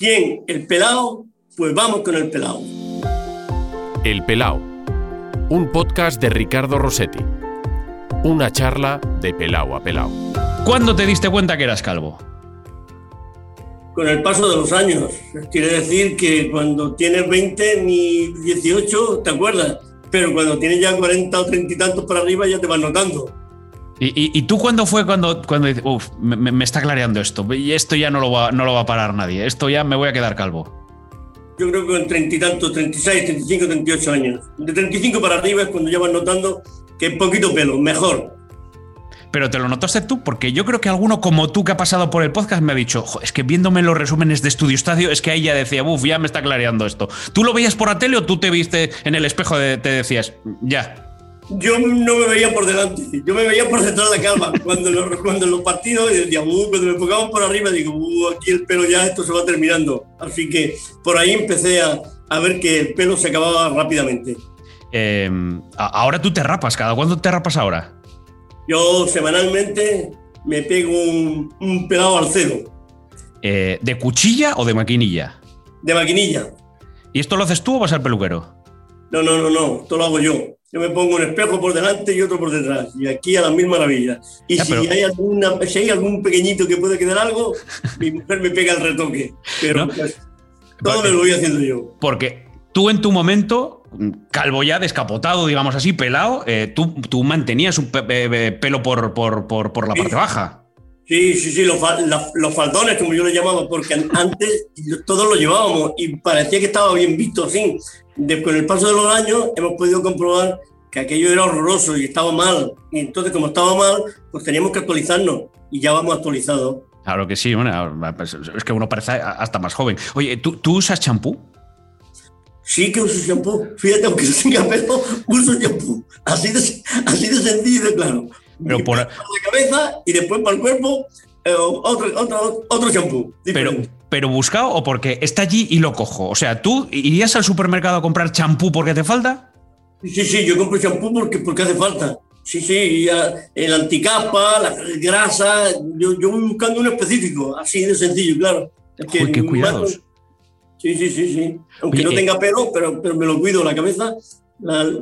¿Quién? ¿El pelao? Pues vamos con el pelao. El pelao. Un podcast de Ricardo Rossetti. Una charla de pelao a pelao. ¿Cuándo te diste cuenta que eras calvo? Con el paso de los años. Quiere decir que cuando tienes 20 ni 18, ¿te acuerdas? Pero cuando tienes ya 40 o 30 y tantos para arriba ya te vas notando. ¿Y, tú cuándo fue cuando, cuando dices, uff, me, está clareando esto? Y esto ya no lo, va, no lo va a parar nadie. Esto ya me voy a quedar calvo. Yo creo que en 30 y tantos, 36, 35, 38 años. De 35 para arriba es cuando ya vas notando que es poquito pelo, mejor. Pero te lo notaste tú, porque yo creo que alguno como tú que ha pasado por el podcast me ha dicho, es que viéndome los resúmenes de Estudio Estadio, es que ahí ya decía, uff, ya me está clareando esto. ¿Tú lo veías por la tele o tú te viste en el espejo de, te decías, ya, yo no me veía por delante, yo me veía por detrás de la calma. Cuando, los, cuando los partidos, decía, uh, cuando me enfocaban por arriba, digo, uh, aquí el pelo ya, esto se va terminando. Así que por ahí empecé a, a ver que el pelo se acababa rápidamente. Em, ahora tú te rapas, ¿cada cuándo te rapas ahora? Yo semanalmente me pego un, un pelado al cero. Eh, ¿De cuchilla o de maquinilla? De maquinilla. ¿Y esto lo haces tú o vas al peluquero? No, no, no, no, esto lo hago yo yo me pongo un espejo por delante y otro por detrás. Y aquí a la misma maravilla. Y si, hay alguna, si hay algún pequeñito que puede quedar algo, mi mujer me pega el retoque. Pero pues, todo me lo voy haciendo yo. Porque tú en tu momento, calvo ya, descapotado, digamos así, pelado, eh, tú, tú, mantenías un pelo por, por, por, por la parte baja. Sí, sí, sí, los, los, faldones, como yo le llamaba, porque antes todos lo llevábamos y parecía que estaba bien visto así. Después, con el paso de los años, hemos podido comprobar que aquello era horroroso y estaba mal. Y entonces, como estaba mal, pues teníamos que actualizarnos y ya vamos actualizados. Claro que sí, pues, es que uno parece hasta más joven. Oye, ¿tú, tú usas champú? Sí que uso champú. Fíjate, aunque tenga pelo, uso champú. Así de, así de sencillo claro. Pero por... la cabeza y después para el cuerpo eh, otro, otro, champú. Pero, pero buscado o porque está allí y lo cojo. O sea, ¿tú irías al supermercado a comprar champú porque te falta? Sí, sí, yo compro champú porque, porque hace falta. Sí, sí, el anticapa, la grasa, yo, yo buscando uno específico, así de sencillo, claro. que, qué cuidados. Sí, sí, sí, sí. Aunque no tenga pelo, pero, pero me lo cuido la cabeza,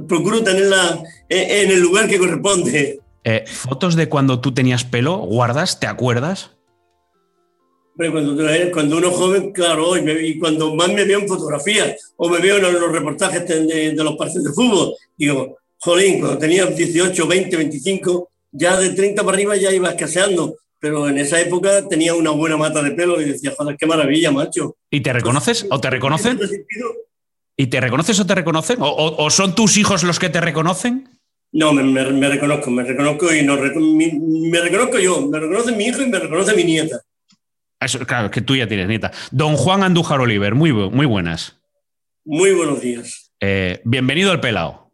procuro tenerla en el lugar que corresponde. Eh, ¿Fotos de cuando tú tenías pelo guardas? ¿Te acuerdas? cuando, cuando uno es joven, claro, y, cuando más me veo en fotografías o me veo en los reportajes de, los partidos de fútbol, digo, jolín, cuando tenía 18, 20, 25, ya de 30 para arriba ya iba escaseando, pero en esa época tenía una buena mata de pelo y decía, joder, qué maravilla, macho. ¿Y te reconoces o te reconocen? ¿Y te reconoces o te reconocen? o son tus hijos los que te reconocen? No, me, reconozco, me reconozco y no, me reconozco yo, me reconoce mi hijo y me reconoce mi nieta. Eso, claro, que tú ya tienes nieta. Don Juan Andújar Oliver, muy, muy buenas. Muy buenos días. Eh, bienvenido al Pelao.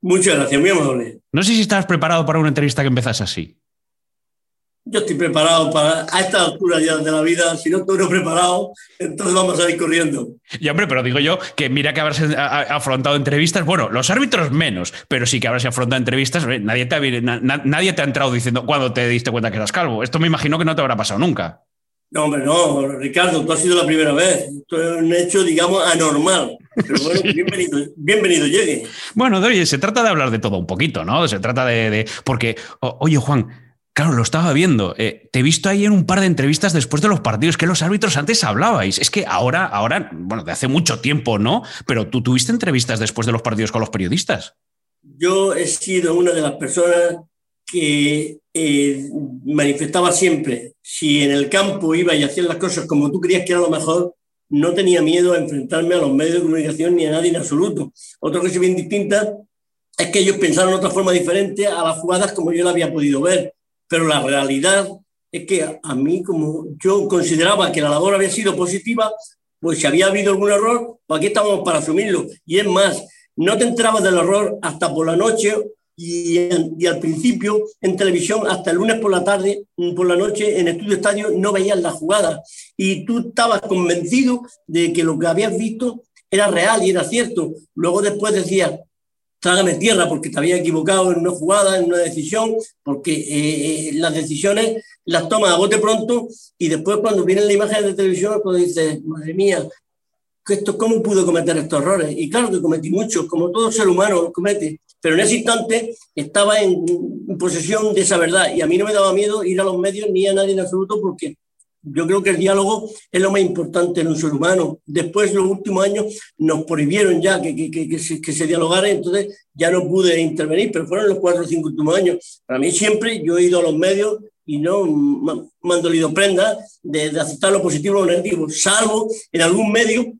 Muchas gracias, muy amable. No sé si estás preparado para una entrevista que empezas así yo estoy preparado para, a esta altura ya de la vida, si no estoy preparado, entonces vamos a ir corriendo. Y hombre, pero digo yo que mira que habrás afrontado entrevistas, bueno, los árbitros menos, pero sí que habrás afrontado entrevistas, nadie te, ha, nadie te ha entrado diciendo cuando te diste cuenta que eras calvo. Esto me imagino que no te habrá pasado nunca. No, hombre, no, Ricardo, tú has sido la primera vez. Esto es un hecho, digamos, anormal. Pero bueno, bienvenido, bienvenido, llegue. Bueno, oye, se trata de hablar de todo un poquito, ¿no? Se trata de. de porque, oye, Juan, Claro, lo estaba viendo. Eh, te he visto ahí en un par de entrevistas después de los partidos, que los árbitros antes hablabais. Es que ahora, ahora, bueno, de hace mucho tiempo, ¿no? Pero tú tuviste entrevistas después de los partidos con los periodistas. Yo he sido una de las personas que eh, manifestaba siempre, si en el campo iba y hacía las cosas como tú creías que era lo mejor, no tenía miedo a enfrentarme a los medios de comunicación ni a nadie en absoluto. Otra cosa bien distinta es que ellos pensaron otra forma diferente a las jugadas como yo la había podido ver pero la realidad es que a mí, como yo consideraba que la labor había sido positiva, pues si había habido algún error, pues aquí estábamos para asumirlo. Y es más, no te enterabas del error hasta por la noche y, al principio en televisión, hasta el lunes por la tarde, por la noche, en Estudio Estadio, no veías la jugada. Y tú estabas convencido de que lo que habías visto era real y era cierto. Luego después decías, trágame tierra porque te había equivocado en una jugada, en una decisión, porque eh, eh, las decisiones las tomas a bote pronto y después cuando vienen las imágenes de televisión, cuando dices, madre mía, esto, ¿cómo pudo cometer estos errores? Y claro que cometí muchos, como todo ser humano comete, pero en ese instante estaba en, posesión de esa verdad y a mí no me daba miedo ir a los medios ni a nadie en absoluto porque yo creo que el diálogo es lo más importante en un ser humano. Después, los últimos años, nos prohibieron ya que, que, que, se, que, se, dialogara, entonces ya no pude intervenir, pero fueron los cuatro o cinco últimos años. Para mí siempre yo he ido a los medios y no me han dolido prenda de, de aceptar lo positivo o lo negativo, salvo en algún medio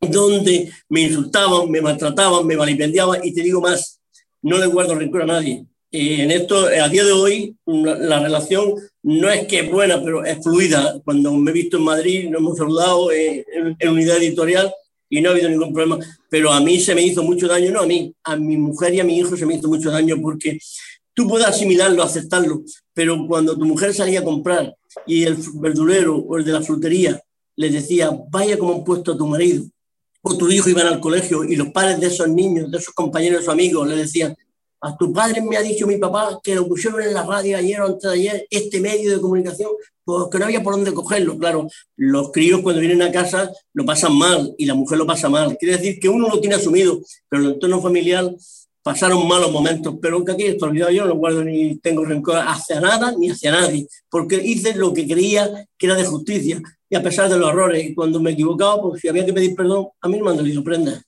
donde me insultaban, me maltrataban, me vilipendiaban y te digo más, no le guardo rencor a nadie. Eh, en esto, a día de hoy, la, relación no es que es buena, pero es fluida. Cuando me he visto en Madrid, nos hemos saludado en, en, unidad editorial y no ha habido ningún problema. Pero a mí se me hizo mucho daño, no a mí, a mi mujer y a mi hijo se me hizo mucho daño porque tú puedes asimilarlo, aceptarlo, pero cuando tu mujer salía a comprar y el verdulero o el de la frutería le decía, vaya como han puesto a tu marido, o tu hijo iban al colegio y los padres de esos niños, de esos compañeros, de esos amigos, le decían, a tu padre me ha dicho mi papá que lo pusieron en la radio ayer o antes de ayer, este medio de comunicación, pues que no había por dónde cogerlo. Claro, los críos cuando vienen a casa lo pasan mal y la mujer lo pasa mal. Quiere decir que uno lo tiene asumido, pero en el entorno familiar pasaron malos momentos. Pero que aquí esto olvidado yo, no guardo ni tengo rencor hacia nada ni hacia nadie, porque hice lo que creía que era de justicia. Y a pesar de los errores, y cuando me equivocaba, pues si había que pedir perdón, a mí no me han dolido prenda.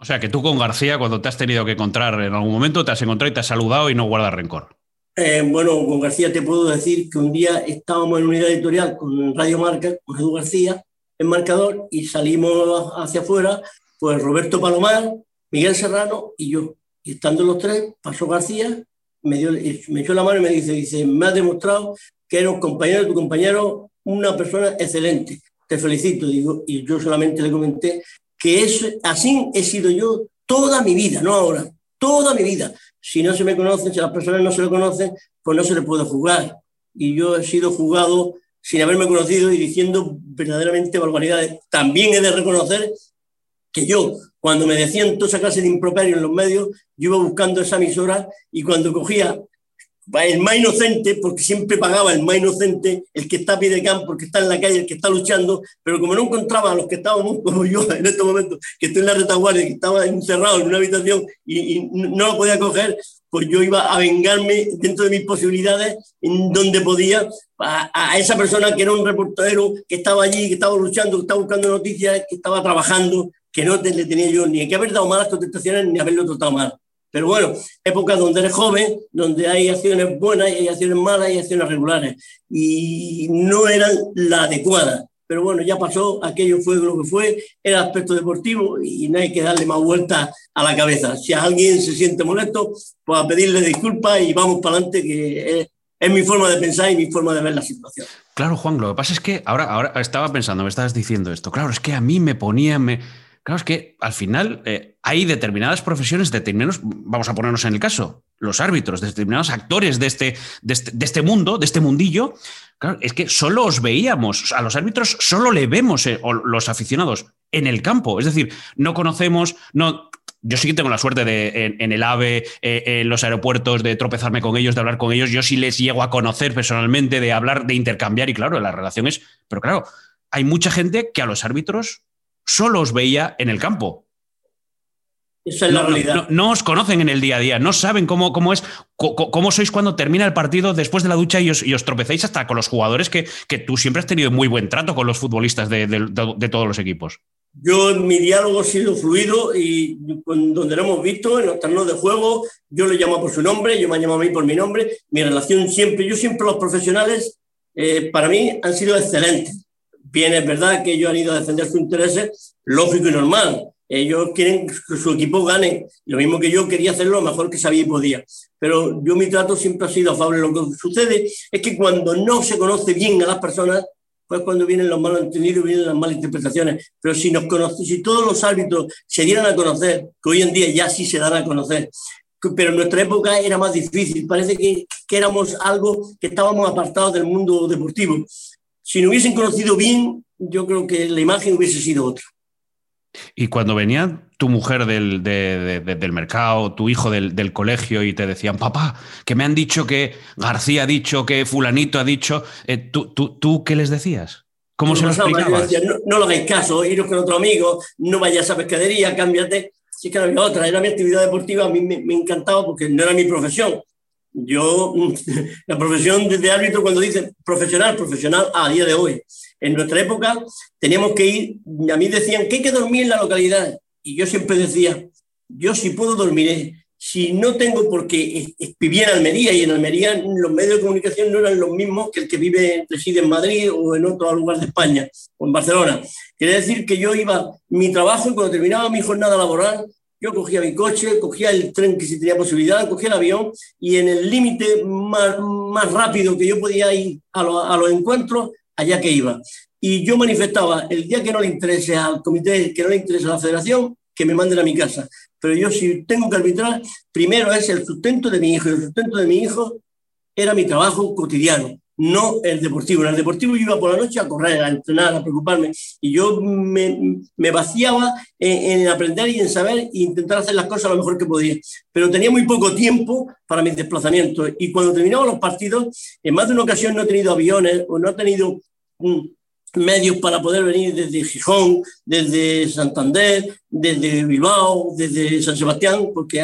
O sea, que tú con García, cuando te has tenido que encontrar en algún momento, te has encontrado y te has saludado y no guardas rencor. Eh, bueno, con García te puedo decir que un día estábamos en unidad editorial con Radio Marca, con Edu García, en marcador, y salimos hacia afuera, pues Roberto Palomar, Miguel Serrano y yo. Y estando los tres, pasó García, me dio, me echó la mano y me dice, dice, me has demostrado que eres un compañero, tu compañero, una persona excelente. Te felicito, digo, y yo solamente le comenté que es, así he sido yo toda mi vida, no ahora, toda mi vida. Si no se me conocen, si las personas no se lo conocen, pues no se le puede jugar. Y yo he sido jugado sin haberme conocido y diciendo verdaderamente barbaridades. También he de reconocer que yo, cuando me decían toda esa clase de improperio en los medios, yo iba buscando esa emisora y cuando cogía el más inocente, porque siempre pagaba el más inocente, el que está a pie de campo, el que está en la calle, el que está luchando, pero como no encontraba a los que estábamos como yo en este momento, que estoy en la retaguardia, que estaba encerrado en una habitación y, y no lo podía coger, pues yo iba a vengarme dentro de mis posibilidades, en donde podía, a, a, esa persona que era un reportero, que estaba allí, que estaba luchando, que estaba buscando noticias, que estaba trabajando, que no te, le tenía yo ni que haber dado malas contestaciones ni haberlo tratado mal. Pero bueno, épocas donde eres joven, donde hay acciones buenas y hay acciones malas y acciones regulares. Y no eran la adecuada. Pero bueno, ya pasó, aquello fue lo que fue, era aspecto deportivo y no hay que darle más vueltas a la cabeza. Si alguien se siente molesto, pues a pedirle disculpas y vamos para adelante, que es, es, mi forma de pensar y mi forma de ver la situación. Claro, Juan, lo que pasa es que ahora, ahora estaba pensando, me estabas diciendo esto, claro, es que a mí me ponía, me, Claro, es que al final eh, hay determinadas profesiones, determinados, vamos a ponernos en el caso, los árbitros, determinados actores de este, de este, de este mundo, de este mundillo. Claro, es que solo os veíamos, a los árbitros solo le vemos, eh, los aficionados, en el campo. Es decir, no conocemos, no, yo sí que tengo la suerte de en, en el AVE, eh, en los aeropuertos, de tropezarme con ellos, de hablar con ellos. Yo sí les llego a conocer personalmente, de hablar, de intercambiar, y claro, la relación es. Pero claro, hay mucha gente que a los árbitros solo os veía en el campo. Esa es la no, realidad. No, no, os conocen en el día a día, no saben cómo, cómo es, cómo, cómo, sois cuando termina el partido después de la ducha y os, y os tropecéis hasta con los jugadores que, que, tú siempre has tenido muy buen trato con los futbolistas de, de, de, de todos los equipos. Yo, mi diálogo ha sido fluido y donde lo hemos visto, en los terrenos de juego, yo le llamo por su nombre, yo me llamo a mí por mi nombre. Mi relación siempre, yo siempre los profesionales, eh, para mí han sido excelentes bien es verdad que ellos han ido a defender sus intereses, lógico y normal. Ellos quieren que su equipo gane. Lo mismo que yo quería hacerlo lo mejor que sabía y podía. Pero yo mi trato siempre ha sido afable. Lo que sucede es que cuando no se conoce bien a las personas, pues cuando vienen los malos entendidos, vienen las malas interpretaciones. Pero si nos conoce, si todos los árbitros se dieran a conocer, que hoy en día ya sí se dan a conocer, pero en nuestra época era más difícil. Parece que, que éramos algo que estábamos apartados del mundo deportivo si no hubiesen conocido bien, yo creo que la imagen hubiese sido otra. Y cuando venía tu mujer del, del mercado, tu hijo del, del, colegio y te decían, papá, que me han dicho que García ha dicho, que fulanito ha dicho, eh, ¿tú, tú, ¿tú qué les decías? ¿Cómo se lo explicabas? no, no, lo hagáis caso, iros con otro amigo, no vayas a pescadería, cámbiate. Si que no había otra, era mi actividad deportiva, a mí me, me encantaba porque no era mi profesión. Yo, la profesión de árbitro, cuando dicen profesional, profesional a día de hoy. En nuestra época teníamos que ir, a mí decían que hay que dormir en la localidad. Y yo siempre decía, yo si puedo dormiré, si no tengo porque vivía en Almería y en Almería los medios de comunicación no eran los mismos que el que vive, reside en Madrid o en otro lugar de España o en Barcelona. Quiere decir que yo iba, mi trabajo cuando terminaba mi jornada laboral, yo cogía mi coche, cogía el tren que si tenía posibilidad, cogía el avión y en el límite más, más rápido que yo podía ir a, a los encuentros, allá que iba. Y yo manifestaba, el día que no le interese al comité, que no le interese a la federación, que me manden a mi casa. Pero yo si tengo que arbitrar, primero es el sustento de mi hijo. Y el sustento de mi hijo era mi trabajo cotidiano, no el deportivo. En el deportivo iba por la noche a correr, a entrenar, a preocuparme. Y yo me, vaciaba en, en, aprender y en saber e intentar hacer las cosas lo mejor que podía. Pero tenía muy poco tiempo para mis desplazamientos. Y cuando terminaban los partidos, en más de una ocasión no he tenido aviones o no he tenido medios para poder venir desde Gijón, desde Santander, desde Bilbao, desde San Sebastián, porque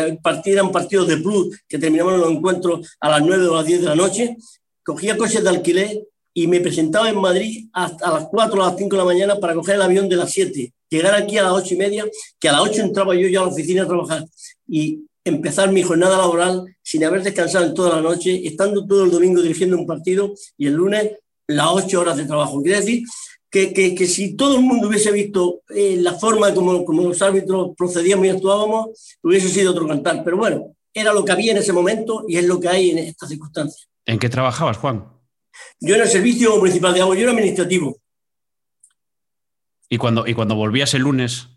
eran partidos de plus que terminaban los encuentros a las 9 o las 10 de la noche. Cogía coches de alquiler y me presentaba en Madrid hasta a las 4 o las 5 de la mañana para coger el avión de las 7, llegar aquí a las 8 y media, que a las 8 entraba yo ya a la oficina a trabajar y empezar mi jornada laboral sin haber descansado en toda la noche, estando todo el domingo dirigiendo un partido y el lunes las ocho horas de trabajo. Quiere decir que, que, que si todo el mundo hubiese visto eh, la forma como, como los árbitros procedíamos y actuábamos, hubiese sido otro cantar. Pero bueno, era lo que había en ese momento y es lo que hay en estas circunstancias. ¿En qué trabajabas, Juan? Yo en el servicio municipal de agua, yo era administrativo. ¿Y cuando, y cuando volvías el lunes?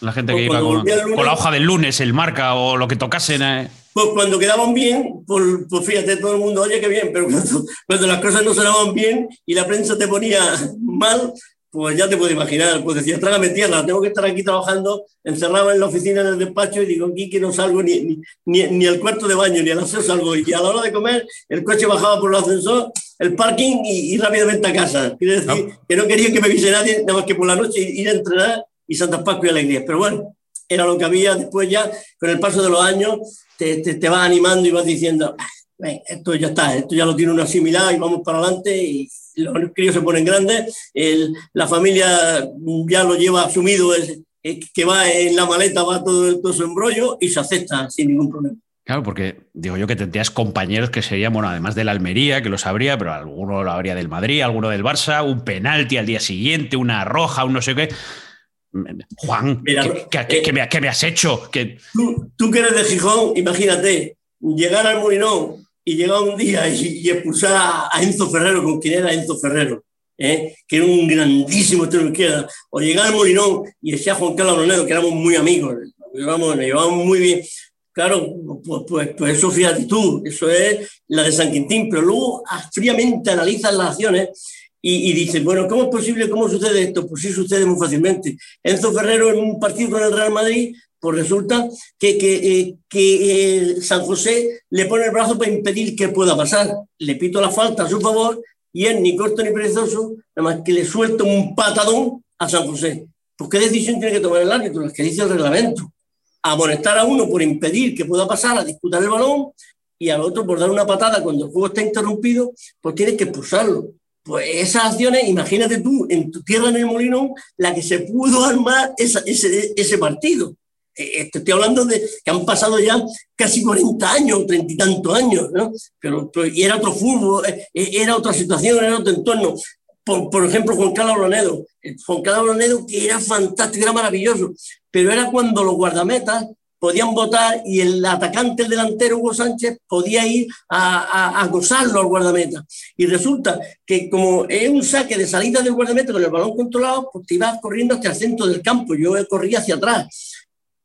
La gente que iba con, lunes, con, la hoja del lunes, el marca o lo que tocasen. Eh. Pues cuando quedaban bien, pues, pues, fíjate, todo el mundo, oye, qué bien, pero cuando, cuando, las cosas no sonaban bien y la prensa te ponía mal, pues ya te puedes imaginar, pues decía, trágame tierra, tengo que estar aquí trabajando, encerrado en la oficina, en el despacho y digo, aquí que no salgo ni, ni, ni, ni al cuarto de baño, ni al aseo salgo. Y a la hora de comer, el coche bajaba por el ascensor, el parking y, y rápidamente a casa. Quiere decir no. que no quería que me viese nadie, nada más que por la noche ir a entrenar y Santa Pascua y Alegría. Pero bueno, era lo que había. Después ya, con el paso de los años, te, te, te vas animando y vas diciendo, esto ya está, esto ya lo tiene uno asimilado y vamos para adelante y los críos se ponen grandes, el, la familia ya lo lleva asumido, es, es, que va en la maleta, va todo, todo su embrollo y se acepta sin ningún problema. Claro, porque digo yo que tendrías compañeros que serían, bueno, además de la Almería, que lo sabría, pero alguno lo habría del Madrid, alguno del Barça, un penalti al día siguiente, una roja, un no sé qué. Juan, Mira, ¿qué, qué, qué, me, ¿qué, me, has hecho? Tú, tú, que eres de Gijón, imagínate, llegar al Molinón y llegar un día y, y, expulsar a Enzo Ferrero, con quien era Enzo Ferrero, ¿eh? que era un grandísimo extremo izquierda, o llegar al Molinón y decía Juan Carlos Ronero, que éramos muy amigos, nos llevábamos, nos llevábamos muy bien. Claro, pues, pues, pues, eso fíjate tú, eso es la de San Quintín, pero luego fríamente analizas las acciones y, y dicen, bueno, ¿cómo es posible? ¿Cómo sucede esto? Pues sí sucede muy fácilmente. Enzo Ferrero en un partido con el Real Madrid, pues resulta que, eh, eh, San José le pone el brazo para impedir que pueda pasar. Le pito la falta a su favor y él, ni corto ni perezoso, nada más que le suelta un patadón a San José. Pues qué decisión tiene que tomar el árbitro, las que dice el reglamento. Amonestar a uno por impedir que pueda pasar a disputar el balón y al otro por dar una patada cuando el juego está interrumpido, pues tienes que expulsarlo pues esas acciones, imagínate tú, en tu tierra en el Molino, la que se pudo armar ese, ese partido. Eh, estoy hablando de que han pasado ya casi 40 años, 30 y tantos años, ¿no? Pero, pero, y era otro fútbol, eh, era otra situación, era otro entorno. Por, por ejemplo, Juan Carlos Blanedo. Juan Carlos Blanedo, que era fantástico, era maravilloso, pero era cuando los guardametas podían votar y el atacante, el delantero Hugo Sánchez, podía ir a, a, a, gozarlo al guardameta. Y resulta que como es un saque de salida del guardameta con el balón controlado, pues te ibas corriendo hacia el centro del campo. Yo corría hacia atrás.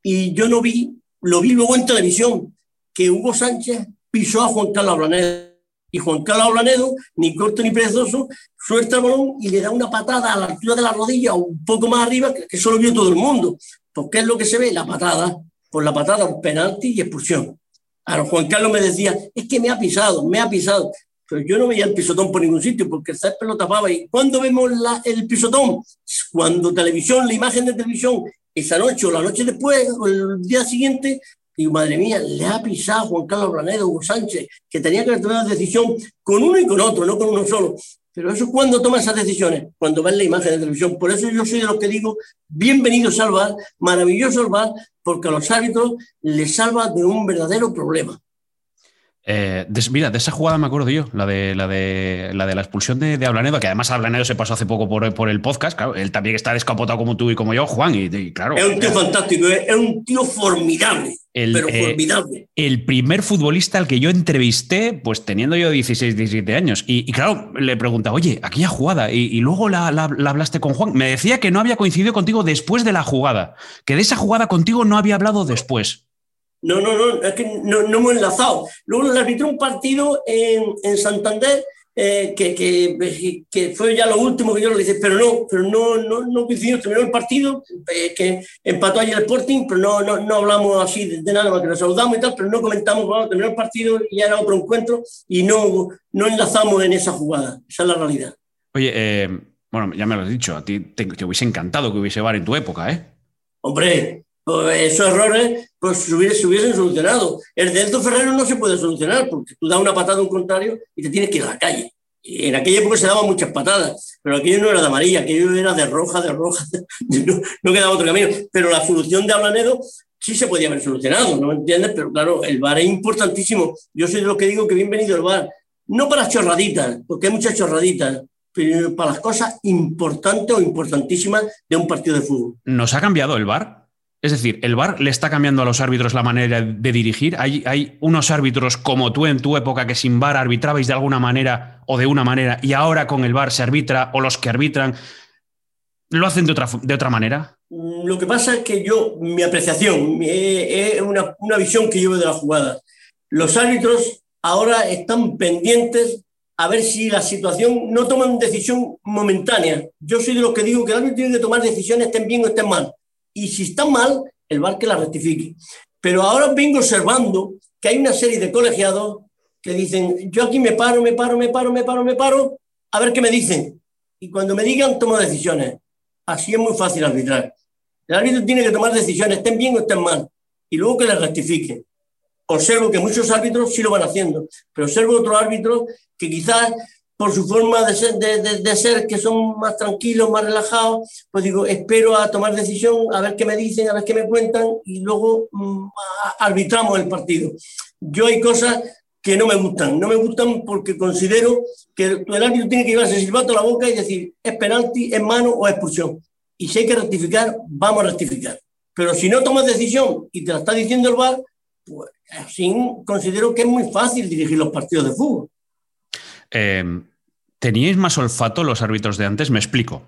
Y yo no vi, lo vi luego en televisión, que Hugo Sánchez pisó a Juan Carlos Blanedo. Y Juan Carlos Blanedo, ni corto ni perezoso, suelta el balón y le da una patada a la altura de la rodilla, un poco más arriba, que, eso lo vio todo el mundo ¿Por qué es lo que se ve? La patada. Por la patada, penalti y expulsión. Ahora Juan Carlos me decía, es que me ha pisado, me ha pisado. Pero yo no veía el pisotón por ningún sitio porque el césped lo tapaba. ¿Y cuándo vemos el pisotón? Cuando televisión, la imagen de televisión, esa noche o la noche después o el día siguiente, digo, madre mía, le ha pisado Juan Carlos Blanedo, Hugo Sánchez, que tenía que tomar una decisión con uno y con otro, no con uno solo. Pero eso es cuando toma esas decisiones, cuando ven la imagen de televisión. Por eso yo soy de los que digo, bienvenido Salvar, maravilloso Salvar, porque a los árbitros les salva de un verdadero problema. Eh, mira, de esa jugada me acuerdo yo, la de la de la, de la expulsión de, de Ablanedo, que además Ablanedo se pasó hace poco por, por, el podcast. Claro, él también está descapotado como tú y como yo, Juan, y, claro. Es un tío fantástico, es un tío formidable. El, pero eh, formidable. el primer futbolista al que yo entrevisté, pues teniendo yo 16, 17 años. Y, claro, le preguntaba, oye, aquella jugada, y, luego la, la, hablaste con Juan. Me decía que no había coincidido contigo después de la jugada, que de esa jugada contigo no había hablado después. No, no, no, es que no, no hemos enlazado. Luego le arbitró un partido en, en Santander eh, que, que, que, fue ya lo último que yo le dije, pero no, pero no, no, no coincidió, terminó el partido, eh, que empató ayer el Sporting, pero no, no, no hablamos así de, nada más que nos saludamos y tal, pero no comentamos, bueno, terminó el partido y ya era otro encuentro y no, no enlazamos en esa jugada, esa es la realidad. Oye, eh, bueno, ya me lo has dicho, a ti te, te hubiese encantado que hubiese VAR en tu época, ¿eh? Hombre, esos errores pues, se, hubiesen, solucionado. El de Ferrero no se puede solucionar porque tú das una patada a un contrario y te tienes que ir a la calle. En aquella época se daban muchas patadas, pero aquello no era de amarilla, aquello era de roja, de roja, no, quedaba otro camino. Pero la solución de Ablanedo sí se podía haber solucionado, ¿no me entiendes? Pero claro, el VAR es importantísimo. Yo soy de los que digo que bienvenido el VAR. No para chorraditas, porque hay muchas chorraditas, pero para las cosas importantes o importantísimas de un partido de fútbol. ¿Nos ha cambiado el VAR? Es decir, ¿el VAR le está cambiando a los árbitros la manera de dirigir? ¿Hay, ¿Hay, unos árbitros como tú en tu época que sin VAR arbitrabais de alguna manera o de una manera y ahora con el VAR se arbitra o los que arbitran lo hacen de otra, de otra manera? Mm, lo que pasa es que yo, mi apreciación, es una, una visión que veo de la jugada. Los árbitros ahora están pendientes a ver si la situación no toman decisión momentánea. Yo soy de los que digo que el árbitro tiene que tomar decisiones, estén bien o estén mal y si está mal, el bar que la rectifique. Pero ahora vengo observando que hay una serie de colegiados que dicen, yo aquí me paro, me paro, me paro, me paro, me paro, a ver qué me dicen. Y cuando me digan, tomo decisiones. Así es muy fácil arbitrar. El árbitro tiene que tomar decisiones, estén bien o estén mal, y luego que le rectifique. Observo que muchos árbitros sí lo van haciendo, pero observo otros árbitros que quizás por su forma de ser, que son más tranquilos, más relajados, pues digo, espero a tomar decisión, a ver qué me dicen, a ver qué me cuentan y luego mm, arbitramos el partido. Yo hay cosas que no me gustan, no me gustan porque considero que el árbitro tiene que llevarse silbato a la boca y decir, es penalti, es mano o expulsión. Y si hay que rectificar, vamos a rectificar. Pero si no tomas decisión y te la está diciendo el VAR, pues así considero que es muy fácil dirigir los partidos de fútbol. Eh, ¿Teníais más olfato los árbitros de antes? Me explico.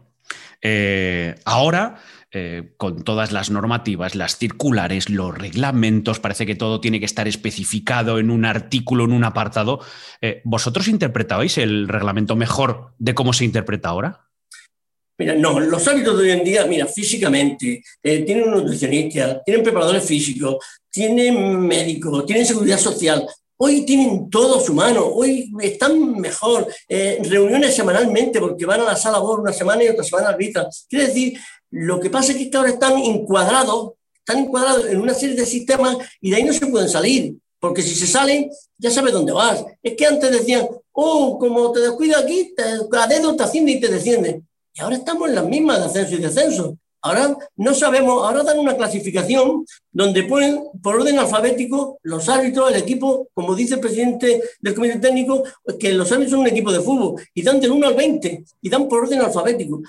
Eh, ahora, eh, con todas las normativas, las circulares, los reglamentos, parece que todo tiene que estar especificado en un artículo, en un apartado. Eh, ¿Vosotros interpretabais el reglamento mejor de cómo se interpreta ahora? Mira, no, los árbitros de hoy en día, mira, físicamente, tienen un nutricionista, tienen preparadores físicos, tienen médicos, tienen seguridad social, Hoy tienen todo su mano, hoy están mejor, eh, reuniones semanalmente porque van a la sala BOR una semana y otra semana arbitran. Quiere decir, lo que pasa es que ahora están encuadrados, están encuadrados en una serie de sistemas y de ahí no se pueden salir, porque si se salen, ya sabes dónde vas. Es que antes decían, oh, como te descuido aquí, te, dedo te asciende y te desciende. Y ahora estamos en las mismas de ascenso y descenso. Ahora no sabemos, ahora dan una clasificación donde ponen por orden alfabético los árbitros, el equipo, como dice el presidente del comité técnico, que los árbitros son un equipo de fútbol y dan del 1 al 20 y dan por orden alfabético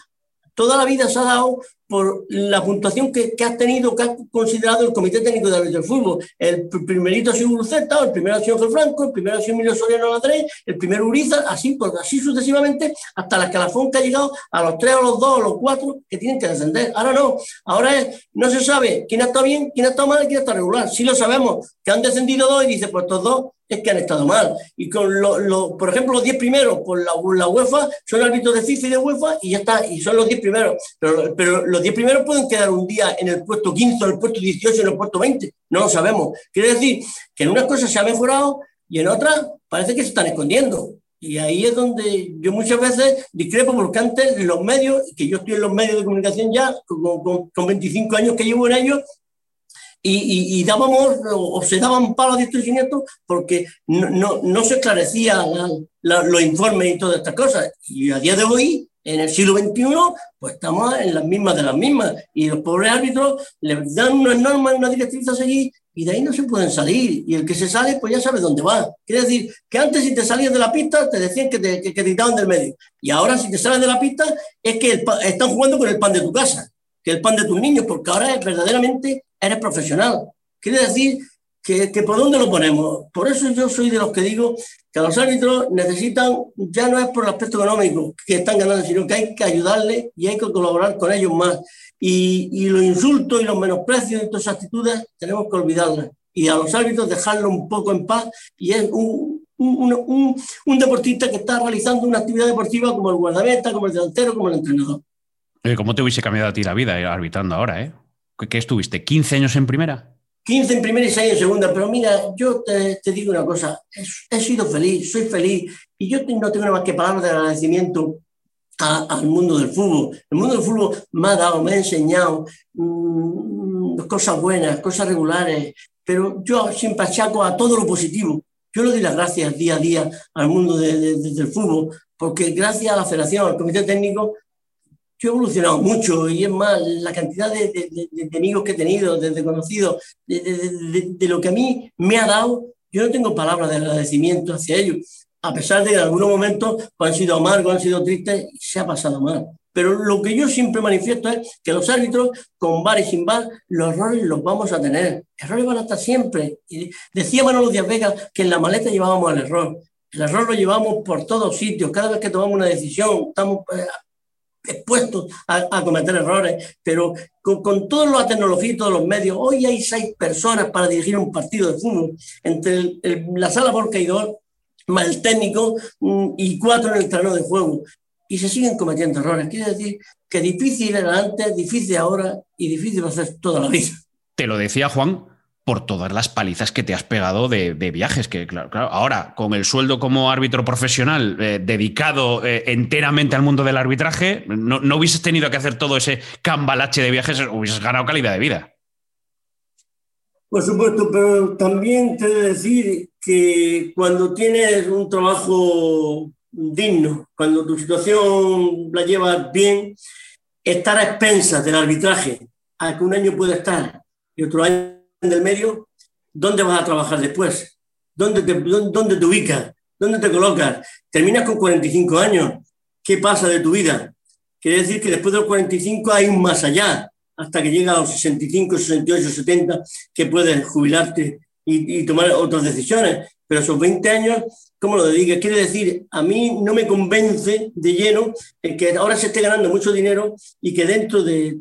toda la vida se ha dado por la puntuación que, que ha tenido, que ha considerado el Comité Técnico de del Fútbol. El primerito ha sido Luceta, el primero ha sido Franco, el primero ha sido Emilio Soriano Ladré, el primero Uriza, así, pues, así sucesivamente, hasta la escalafón que ha llegado a los tres, a los dos, a los cuatro que tienen que descender. Ahora no, ahora es, no se sabe quién ha estado bien, quién ha estado mal y quién ha estado regular. Sí lo sabemos, que han descendido dos y dice, pues estos dos es que han estado mal. Y con lo, por ejemplo, los 10 primeros, por la, la, UEFA, son árbitros de FIFA y de UEFA y ya está, y son los 10 primeros. Pero, pero los 10 primeros pueden quedar un día en el puesto 15, en el puesto 18, en el puesto 20. No lo sabemos. Quiere decir que en unas cosas se ha mejorado y en otras parece que se están escondiendo. Y ahí es donde yo muchas veces discrepo porque antes los medios, que yo estoy en los medios de comunicación ya, con, con, 25 años que llevo en ellos, y, y, dábamos o se daban palos de estos porque no, no, no se esclarecían los informes y todas estas cosas. Y a día de hoy, en el siglo XXI, pues estamos en las mismas de las mismas. Y los pobres árbitros les dan unas normas, unas directrices a seguir y de ahí no se pueden salir. Y el que se sale, pues ya sabe dónde va. Quiere decir que antes si te salías de la pista, te decían que te, que, te quitaban del medio. Y ahora si te sales de la pista, es que están jugando con el pan de tu casa, que el pan de tus niños, porque ahora verdaderamente eres profesional. Quiere decir que, que, por dónde lo ponemos. Por eso yo soy de los que digo que los árbitros necesitan, ya no es por el aspecto económico que están ganando, sino que hay que ayudarles y hay que colaborar con ellos más. Y, los insultos y los menosprecios y todas esas actitudes tenemos que olvidarlas. Y a los árbitros dejarlo un poco en paz. Y es un, un, un, deportista que está realizando una actividad deportiva como el guardameta, como el delantero, como el entrenador. ¿Cómo te hubiese cambiado a ti la vida eh, arbitrando ahora? Eh? ¿Qué, estuviste? ¿15 años en primera? 15 en primera y 6 en segunda, pero mira, yo te, te digo una cosa, he, he, sido feliz, soy feliz, y yo no tengo nada más que palabras de agradecimiento al mundo del fútbol. El mundo del fútbol me ha dado, me ha enseñado mm, cosas buenas, cosas regulares, pero yo siempre achaco a todo lo positivo. Yo le doy las gracias día a día al mundo del fútbol, porque gracias a la federación, al comité técnico, yo he evolucionado mucho y es más, la cantidad de, de amigos que he tenido, desde conocidos, de, lo que a mí me ha dado, yo no tengo palabras de agradecimiento hacia ellos a pesar de que en algunos momentos han sido amargos, han sido tristes, se ha pasado mal. Pero lo que yo siempre manifiesto es que los árbitros, con bar y sin bar, los errores los vamos a tener. Errores van a estar siempre. Y decía Manolo Díaz Vega que en la maleta llevábamos el error. El error lo llevamos por todos sitios. Cada vez que tomamos una decisión, estamos eh, expuestos a, cometer errores. Pero con, con toda la tecnología y todos los medios, hoy hay seis personas para dirigir un partido de fútbol. Entre la sala Borcaidor más el técnico mm, y cuatro en el terreno de juego. Y se siguen cometiendo errores. Quiere decir que difícil era antes, difícil ahora y difícil va a ser toda la vida. Te lo decía Juan por todas las palizas que te has pegado de, viajes, que claro, claro, ahora con el sueldo como árbitro profesional eh, dedicado eh, enteramente al mundo del arbitraje, no, no hubieses tenido que hacer todo ese cambalache de viajes, hubieses ganado calidad de vida. Por supuesto, pero también te he de decir que cuando tienes un trabajo digno, cuando tu situación la llevas bien, estar a expensas del arbitraje, a que un año puede estar y otro año en el medio, ¿dónde vas a trabajar después? ¿Dónde te, dónde te ubicas? ¿Dónde te colocas? Terminas con 45 años. ¿Qué pasa de tu vida? Quiere decir que después de los 45 hay un más allá hasta que llega a los 65, 68, 70, que puedes jubilarte y, tomar otras decisiones. Pero esos 20 años, ¿cómo lo dedicas? Quiere decir, a mí no me convence de lleno el que ahora se esté ganando mucho dinero y que dentro de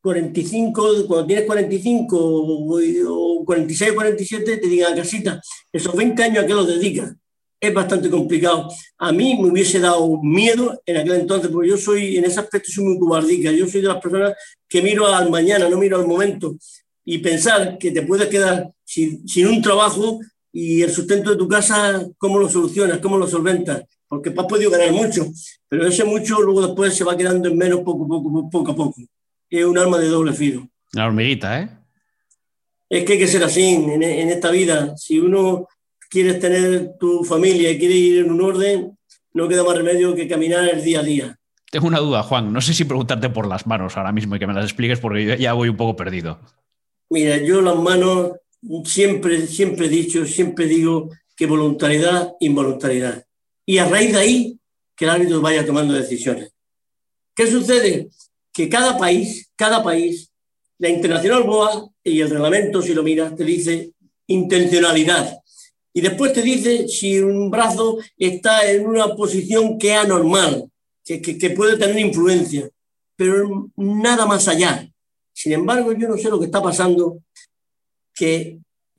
45, cuando tienes 45 o 46 o 47, te digan, casita, esos 20 años a qué los dedicas es bastante complicado. A mí me hubiese dado miedo en aquel entonces, porque yo soy, en ese aspecto, soy muy cubardica. Yo soy de las personas que miro al mañana, no miro al momento. Y pensar que te puedes quedar sin, sin un trabajo y el sustento de tu casa, ¿cómo lo solucionas? ¿Cómo lo solventas? Porque has podido ganar mucho, pero ese mucho luego después se va quedando en menos poco, poco, poco a poco. Es un arma de doble filo. La hormiguita, ¿eh? Es que hay que ser así en, en esta vida. Si uno quieres tener tu familia y quieres ir en un orden, no queda más remedio que caminar el día a día. Tengo una duda, Juan. No sé si preguntarte por las manos ahora mismo y que me las expliques porque ya voy un poco perdido. Mira, yo las manos siempre, siempre he dicho, siempre digo que voluntariedad, involuntariedad. Y a raíz de ahí, que el árbitro vaya tomando decisiones. ¿Qué sucede? Que cada país, cada país, la Internacional BOA y el reglamento, si lo miras, te dice intencionalidad. Y después te dice si un brazo está en una posición que anormal, que, que, puede tener influencia, pero nada más allá. Sin embargo, yo no sé lo que está pasando, que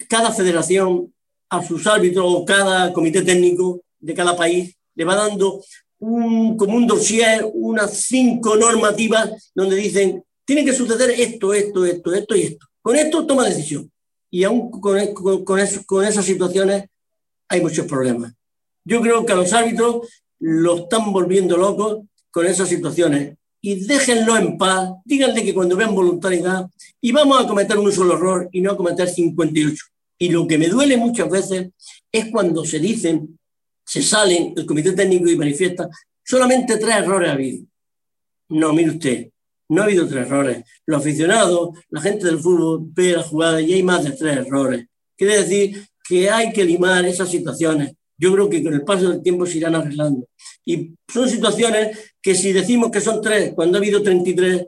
cada federación a sus árbitros o cada comité técnico de cada país le va dando un, como un dossier, unas cinco normativas donde dicen, tiene que suceder esto, esto, esto, esto y esto. Con esto toma decisión. Y aún con, con, con esas situaciones hay muchos problemas. Yo creo que a los árbitros lo están volviendo locos con esas situaciones y déjenlo en paz, díganle que cuando vean voluntariedad y vamos a cometer un solo error y no a cometer 58. Y lo que me duele muchas veces es cuando se dicen, se salen, el comité técnico y manifiesta, solamente tres errores ha habido. No, mire usted, no ha habido tres errores. Los aficionados, la gente del fútbol ve la jugada y hay más de tres errores. Quiere decir que hay que limar esas situaciones yo creo que con el paso del tiempo se irán arreglando. Y son situaciones que si decimos que son tres, cuando ha habido 33,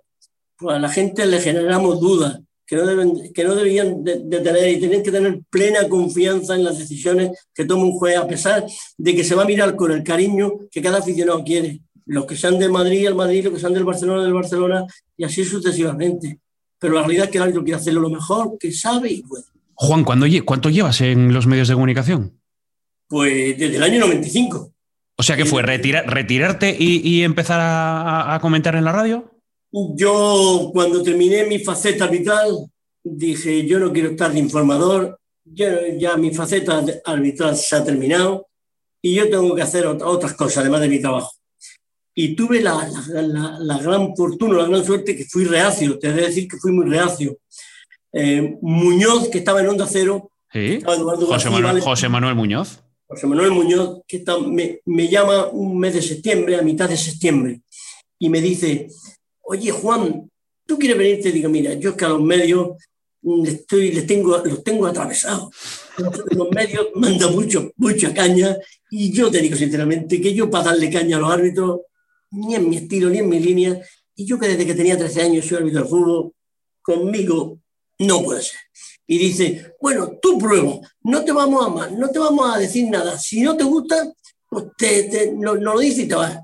pues a la gente le generamos dudas que no, deben, que no deberían de, tener y tienen que tener plena confianza en las decisiones que toma un juez, a pesar de que se va a mirar con el cariño que cada aficionado quiere. Los que sean de Madrid, el Madrid, los que sean del Barcelona, del Barcelona, y así sucesivamente. Pero la realidad es que el árbitro quiere hacerlo lo mejor que sabe y puede. Juan, ¿cuánto llevas en los medios de comunicación? Pues desde el año 95. O sea, que fue retirarte y, empezar a, comentar en la radio. Yo, cuando terminé mi faceta arbitral, dije, yo no quiero estar de informador, ya mi faceta arbitral se ha terminado y yo tengo que hacer otras cosas, además de mi trabajo. Y tuve la, gran fortuna, la gran suerte que fui reacio, te he de decir que fui muy reacio. Eh, Muñoz, que estaba en Onda Cero. Sí. José Manuel Muñoz. José Manuel Muñoz, que está, me, me, llama un mes de septiembre, a mitad de septiembre, y me dice, oye Juan, ¿tú quieres venirte? Digo, mira, yo es que a los medios les, estoy, les tengo, los tengo atravesados. Los medios mandan mucho, mucha caña y yo te digo sinceramente que yo para darle caña a los árbitros, ni en mi estilo, ni en mi línea, y yo que desde que tenía 13 años soy árbitro de fútbol, conmigo no puede ser y dice, bueno, tú prueba, no te vamos a amar, no te vamos a decir nada. Si no te gusta, pues te, no, no, lo dices y te vas.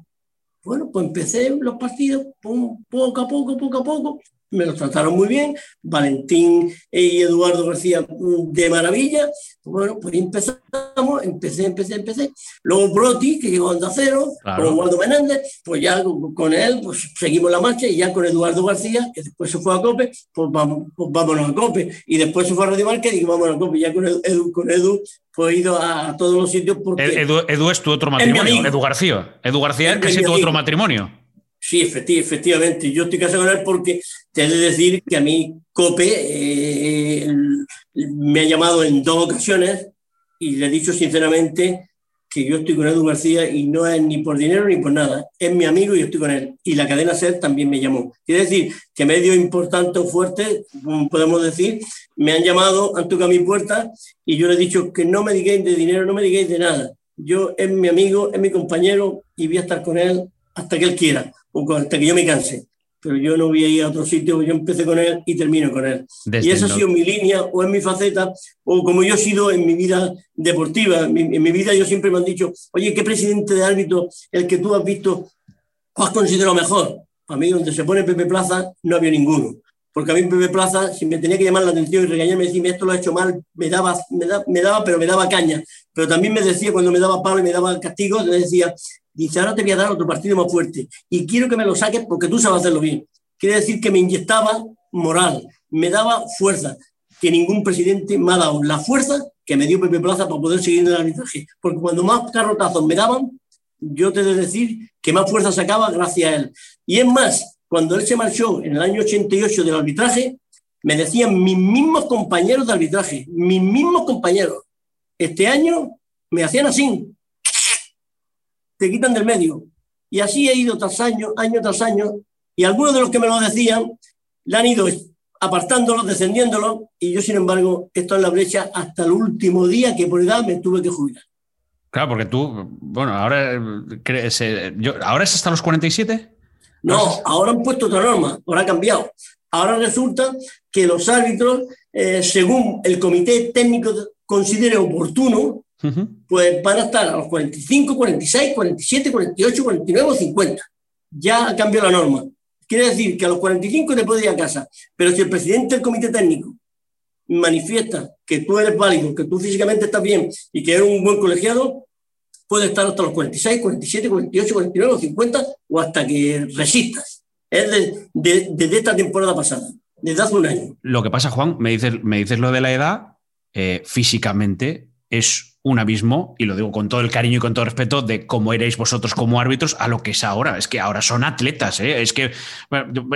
Bueno, pues empecé los partidos poco a poco, poco a poco, me los trataron muy bien, Valentín y Eduardo García mm, de maravilla. Bueno, pues empezamos, empecé, empecé, empecé. Luego Broti, que llegó a Onda Cero, con Eduardo Menéndez, pues ya con él pues seguimos la marcha y ya con Eduardo García, que después se fue a COPE, pues, vamos, pues vámonos a COPE. Y después se fue a Radio Market y vamos a COPE. Ya con Edu, con Edu pues he ido a, todos los sitios porque... Edu, es tu otro matrimonio, Edu García. Edu García es casi tu otro matrimonio. Sí, efectivamente. Yo estoy casado con él porque te he de decir que a mí COPE eh, me ha llamado en dos ocasiones y le he dicho sinceramente que yo estoy con Edu García y no es ni por dinero ni por nada. Es mi amigo y estoy con él. Y la cadena SER también me llamó. Quiere decir que medios importantes o fuertes, podemos decir, me han llamado, han tocado mi puerta y yo le he dicho que no me digáis de dinero, no me digáis de nada. Yo es mi amigo, es mi compañero y voy a estar con él hasta que él quiera o hasta que yo me canse. Pero yo no voy a ir a otro sitio, yo empecé con él y termino con él. y esa ha sido mi línea o en mi faceta o como yo he sido en mi vida deportiva. En mi, vida yo siempre me han dicho, oye, ¿qué presidente de árbitro el que tú has visto has considerado mejor? Para mí, donde se pone Pepe Plaza, no había ninguno porque a mí Pepe Plaza, si me tenía que llamar la atención y regañarme, decirme esto lo ha hecho mal, me daba, me, daba, pero me daba caña. Pero también me decía, cuando me daba palo y me daba castigo, me decía, dice, ahora te voy a dar otro partido más fuerte y quiero que me lo saques porque tú sabes hacerlo bien. Quiere decir que me inyectaba moral, me daba fuerza, que ningún presidente me ha dado la fuerza que me dio Pepe Plaza para poder seguir en el arbitraje. Porque cuando más carrotazos me daban, yo te he de decir que más fuerza sacaba gracias a él. Y es más, cuando él se marchó en el año 88 del arbitraje, me decían mis mismos compañeros de arbitraje, mis mismos compañeros, este año me hacían así, te quitan del medio. Y así he ido tras año, año tras año, y algunos de los que me lo decían, le han ido apartándolos, descendiéndolos, y yo, sin embargo, estoy en la brecha hasta el último día que por edad me tuve que jubilar. Claro, porque tú, bueno, ahora, crees, yo, ¿ahora es hasta los 47? No, ahora han puesto otra norma, ahora ha cambiado. Ahora resulta que los árbitros, eh, según el comité técnico considere oportuno, pues van a estar a los 45, 46, 47, 48, 49 o 50. Ya ha cambiado la norma. Quiere decir que a los 45 te puedes ir a casa, pero si el presidente del comité técnico manifiesta que tú eres válido, que tú físicamente estás bien y que eres un buen colegiado, puedes estar hasta los 46, 47, 48, 49, 50 o hasta que resistas. Es desde de, esta temporada pasada, desde hace un año. Lo que pasa, Juan, me dices, me dices lo de la edad, eh, físicamente es un abismo, y lo digo con todo el cariño y con todo el respeto, de cómo erais vosotros como árbitros a lo que es ahora. Es que ahora son atletas, ¿eh? es, que,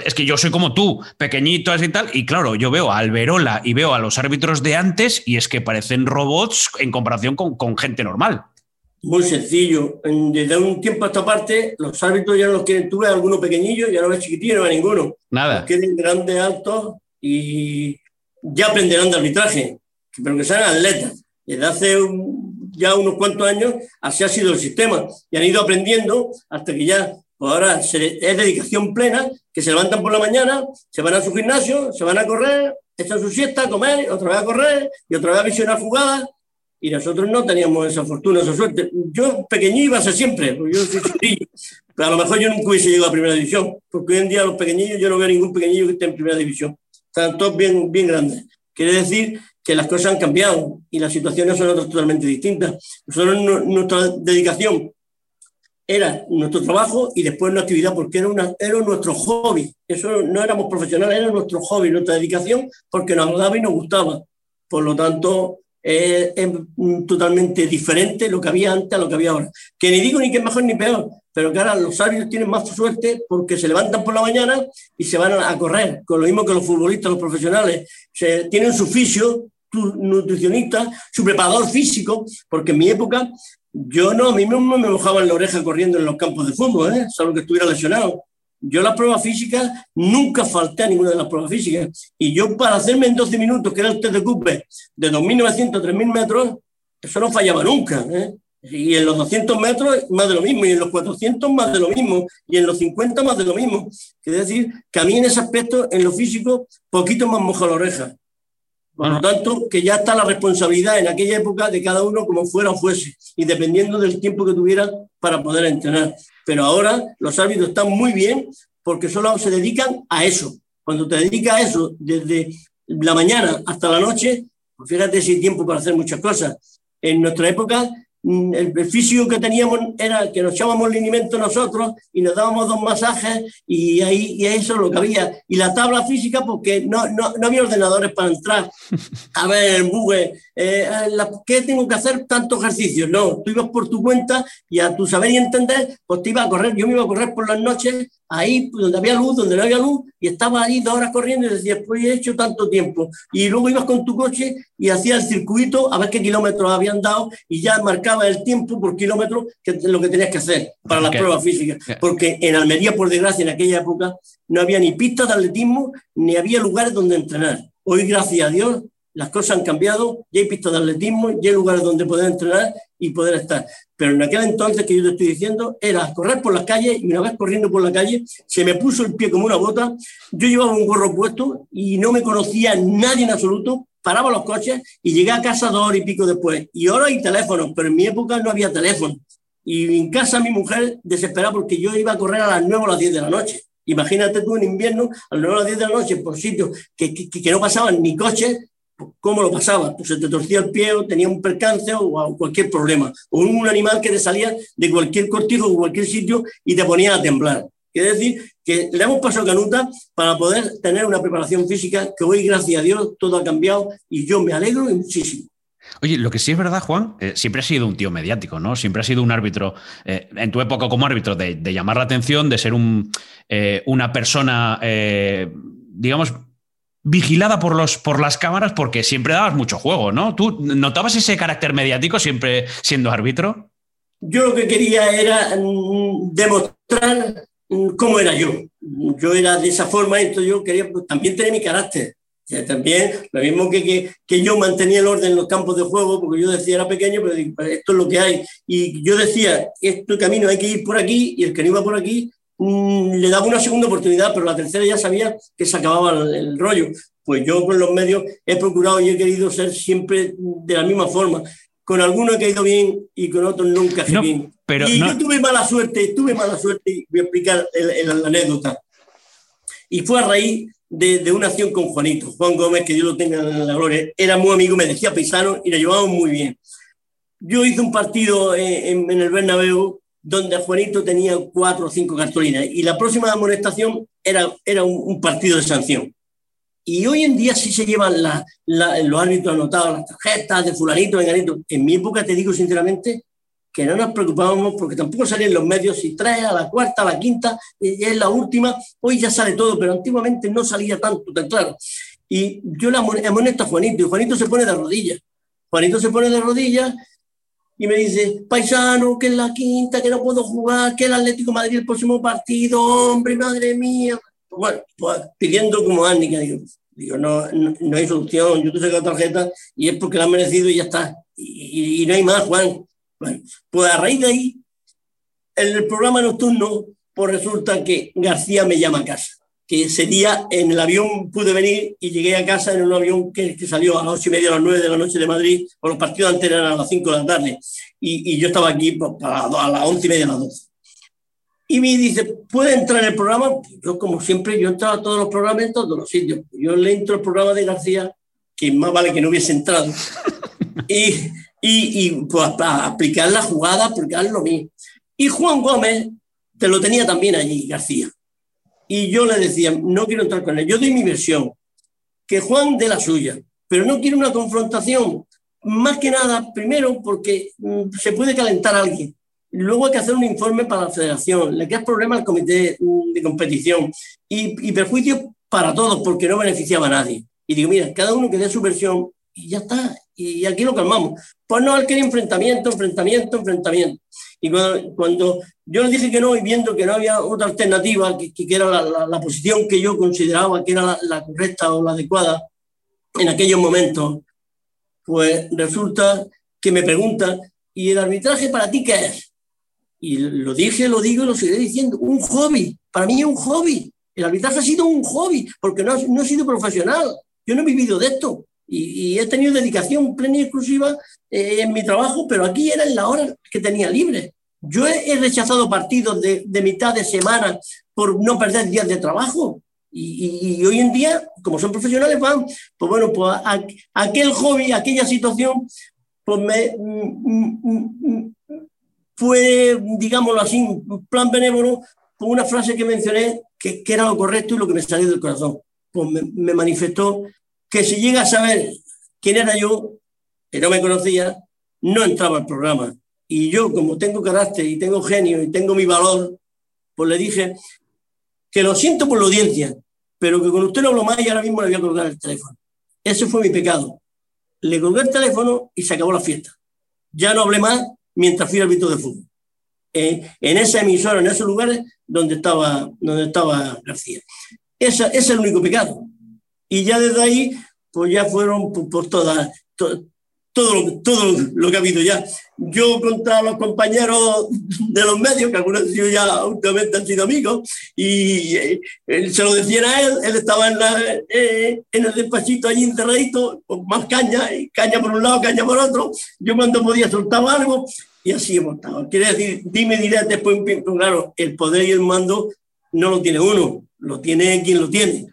es que yo soy como tú, pequeñito así y tal, y claro, yo veo a Alberola y veo a los árbitros de antes y es que parecen robots en comparación con, con gente normal. Muy sencillo. Desde un tiempo a esta parte, los árbitros ya no los quieren. Tú ves algunos pequeñillos, ya no ves chiquititos, no ves ninguno. Nada. Los quieren grandes, altos y ya aprenderán de arbitraje, pero que sean atletas desde hace ya unos cuantos años así ha sido el sistema y han ido aprendiendo hasta que ya, pues ahora es dedicación plena, que se levantan por la mañana, se van a su gimnasio, se van a correr, echan su siesta, a comer, otra vez a correr y otra vez a visionar jugadas y nosotros no teníamos esa fortuna, esa suerte. Yo pequeño iba a ser siempre, yo soy pero a lo mejor yo nunca hubiese llegado a primera división, porque hoy en día los pequeñillos, yo no veo ningún pequeñillo que esté en primera división. Están todos bien, bien grandes. Quiere decir que las cosas han cambiado y las situaciones son otras totalmente distintas. Nosotros, nuestra dedicación era nuestro trabajo y después nuestra actividad, porque era, una, era nuestro hobby. Eso no éramos profesionales, era nuestro hobby, nuestra dedicación, porque nos agradaba y nos gustaba. Por lo tanto, es, totalmente diferente lo que había antes a lo que había ahora. Que ni digo ni que es mejor ni peor, pero que ahora los árbitros tienen más suerte porque se levantan por la mañana y se van a, correr, con lo mismo que los futbolistas, los profesionales, se, tienen su fisio, nutricionista, su preparador físico, porque en mi época yo no, a mí mismo me mojaba en la oreja corriendo en los campos de fútbol, ¿eh? salvo que estuviera lesionado. Yo las pruebas físicas nunca falté a ninguna de las pruebas físicas. Y yo para hacerme en 12 minutos, que era el test de Cooper, de 2.900 a 3.000 metros, eso no fallaba nunca. ¿eh? Y en los 200 metros más de lo mismo, y en los 400 más de lo mismo, y en los 50 más de lo mismo. Es decir, que a mí en ese aspecto, en lo físico, poquito más moja la oreja. Por lo tanto, que ya está la responsabilidad en aquella época de cada uno como fuera o fuese, y dependiendo del tiempo que tuviera para poder entrenar. Pero ahora los árbitros están muy bien porque solo se dedican a eso. Cuando te dedicas a eso desde la mañana hasta la noche, pues fíjate si hay tiempo para hacer muchas cosas. En nuestra época el, físico que teníamos era que nos echábamos linimento nosotros y nos dábamos dos masajes y ahí y eso es lo que había. Y la tabla física, porque no, no, no había ordenadores para entrar a ver en Google, eh, ¿qué tengo que hacer? Tantos ejercicios. No, tú ibas por tu cuenta y a tu saber y entender, pues te ibas a correr. Yo me iba a correr por las noches ahí donde había luz, donde no había luz, y estaba ahí dos horas corriendo y decías, pues he hecho tanto tiempo. Y luego ibas con tu coche y hacías el circuito a ver qué kilómetros habían dado y ya marcaba el tiempo por kilómetro que lo que tenías que hacer para las pruebas físicas. Porque en Almería, por desgracia, en aquella época, no había ni pistas de atletismo, ni había lugares donde entrenar. Hoy, gracias a Dios, las cosas han cambiado, ya hay pistas de atletismo, ya hay lugares donde poder entrenar y poder estar. Pero en aquel entonces que yo te estoy diciendo, era correr por las calles y una vez corriendo por la calle se me puso el pie como una bota, yo llevaba un gorro puesto y no me conocía nadie en absoluto, paraba los coches y llegué a casa dos horas y pico después. Y ahora hay teléfonos, pero en mi época no había teléfono. Y en casa mi mujer desesperada porque yo iba a correr a las 9 o las 10 de la noche. Imagínate tú en invierno, a las 9 o las 10 de la noche, por sitios que, que, que no pasaban ni coches, ¿Cómo lo pasaba? Pues se te torcía el pie, o tenía un percance o cualquier problema. O un animal que te salía de cualquier cortijo o cualquier sitio y te ponía a temblar. Quiere decir que le hemos pasado canuta para poder tener una preparación física que hoy, gracias a Dios, todo ha cambiado y yo me alegro muchísimo. Oye, lo que sí es verdad, Juan, eh, siempre has sido un tío mediático, ¿no? Siempre has sido un árbitro, eh, en tu época como árbitro, de, llamar la atención, de ser un, eh, una persona, digamos, vigilada por, los, por las cámaras porque siempre dabas mucho juego, ¿no? ¿Tú notabas ese carácter mediático siempre siendo árbitro? Yo lo que quería era mm, demostrar cómo era yo. Yo era de esa forma, entonces yo quería pues, también tener mi carácter. también, lo mismo que, que, yo mantenía el orden en los campos de juego, porque yo decía, era pequeño, pero pues, esto es lo que hay. Y yo decía, este camino hay que ir por aquí, y el que no iba por aquí Mm, le daba una segunda oportunidad, pero la tercera ya sabía que se acababa el, rollo. Pues yo con los medios he procurado y he querido ser siempre de la misma forma. Con algunos he caído bien y con otros nunca he bien. Pero y yo tuve mala suerte, tuve mala suerte y voy a explicar la anécdota. Y fue a raíz de, una acción con Juanito. Juan Gómez, que Dios lo tenga en la gloria, era muy amigo, me decía paisano y le llevábamos muy bien. Yo hice un partido en, el Bernabéu donde Juanito tenía cuatro o cinco cartulinas y la próxima amonestación era, era un, partido de sanción. Y hoy en día sí se llevan los árbitros anotados, las tarjetas de fulanito, venganito. En mi época, te digo sinceramente, que no nos preocupábamos porque tampoco salían los medios, si trae a la cuarta, a la quinta, y es la última, hoy ya sale todo, pero antiguamente no salía tanto, tan claro. Y yo le amonesto a Juanito, y Juanito se pone de rodillas. Juanito se pone de rodillas y me dice, paisano, que es la quinta, que no puedo jugar, que el Atlético Madrid el próximo partido, hombre, madre mía. Bueno, pues pidiendo como Ánica, digo, digo no, no, hay solución, yo te saco la tarjeta y es porque la han merecido y ya está. y no hay más, Juan pues a raíz de ahí, en el programa nocturno, pues resulta que García me llama a casa. Que ese día en el avión pude venir y llegué a casa en un avión que, salió a las ocho y media, a las nueve de la noche de Madrid, por los partidos antes eran a las cinco de la tarde. Y, yo estaba aquí pues, a las once y media, a las doce. Y me dice, ¿puede entrar en el programa? Yo, como siempre, yo entraba a todos los programas en todos los sitios. Yo le entro al programa de García, que más vale que no hubiese entrado. Y, y, pues, para aplicar la jugada, aplicar lo mismo. Y Juan Gómez te lo tenía también allí, García. Y yo le decía, no quiero entrar con él, yo doy mi versión, que Juan dé la suya, pero no quiero una confrontación, más que nada, primero porque mm, se puede calentar a alguien, luego hay que hacer un informe para la federación, le queda problema al comité de competición y, y perjuicio para todos porque no beneficiaba a nadie. Y digo, mira, cada uno que dé su versión y ya está, y aquí lo calmamos. Pues no, él quería enfrentamiento, enfrentamiento, enfrentamiento. Y cuando, yo le dije que no, y viendo que no había otra alternativa, que, que era la, la, posición que yo consideraba que era la, correcta o la adecuada en aquellos momentos, pues resulta que me pregunta, ¿y el arbitraje para ti qué es? Y lo dije, lo digo y lo seguiré diciendo, un hobby. Para mí es un hobby. El arbitraje ha sido un hobby, porque no, no he sido profesional. Yo no he vivido de esto y, he tenido dedicación plena y exclusiva eh, en mi trabajo, pero aquí era en la hora que tenía libre. Yo he, rechazado partidos de, mitad de semana por no perder días de trabajo. Y, hoy en día, como son profesionales, van, pues bueno, pues aquel hobby, aquella situación, pues me mm, mm, mm, fue, digámoslo así, un plan benévolo, con una frase que mencioné que, era lo correcto y lo que me salió del corazón. Pues me, manifestó que si llega a saber quién era yo, que no me conocía, no entraba al programa. Y yo, como tengo carácter y tengo genio y tengo mi valor, pues le dije que lo siento por la audiencia, pero que con usted no hablo más y ahora mismo le voy a colgar el teléfono. Ese fue mi pecado. Le colgué el teléfono y se acabó la fiesta. Ya no hablé más mientras fui árbitro de fútbol. Eh, en esa emisora, en esos lugares donde estaba, donde estaba García. ese es el único pecado. Y ya desde ahí, pues ya fueron por, todas, todo, todo lo que ha habido ya. Yo contaba a los compañeros de los medios, que algunos de ya últimamente han sido amigos, y eh, se lo decían a él, él estaba en, la, eh, en el despachito allí enterradito, con más caña, caña por un lado, caña por otro. Yo cuando podía soltaba algo, y así hemos estado. Quiere decir, dime, diré después, claro, el poder y el mando no lo tiene uno, lo tiene quien lo tiene.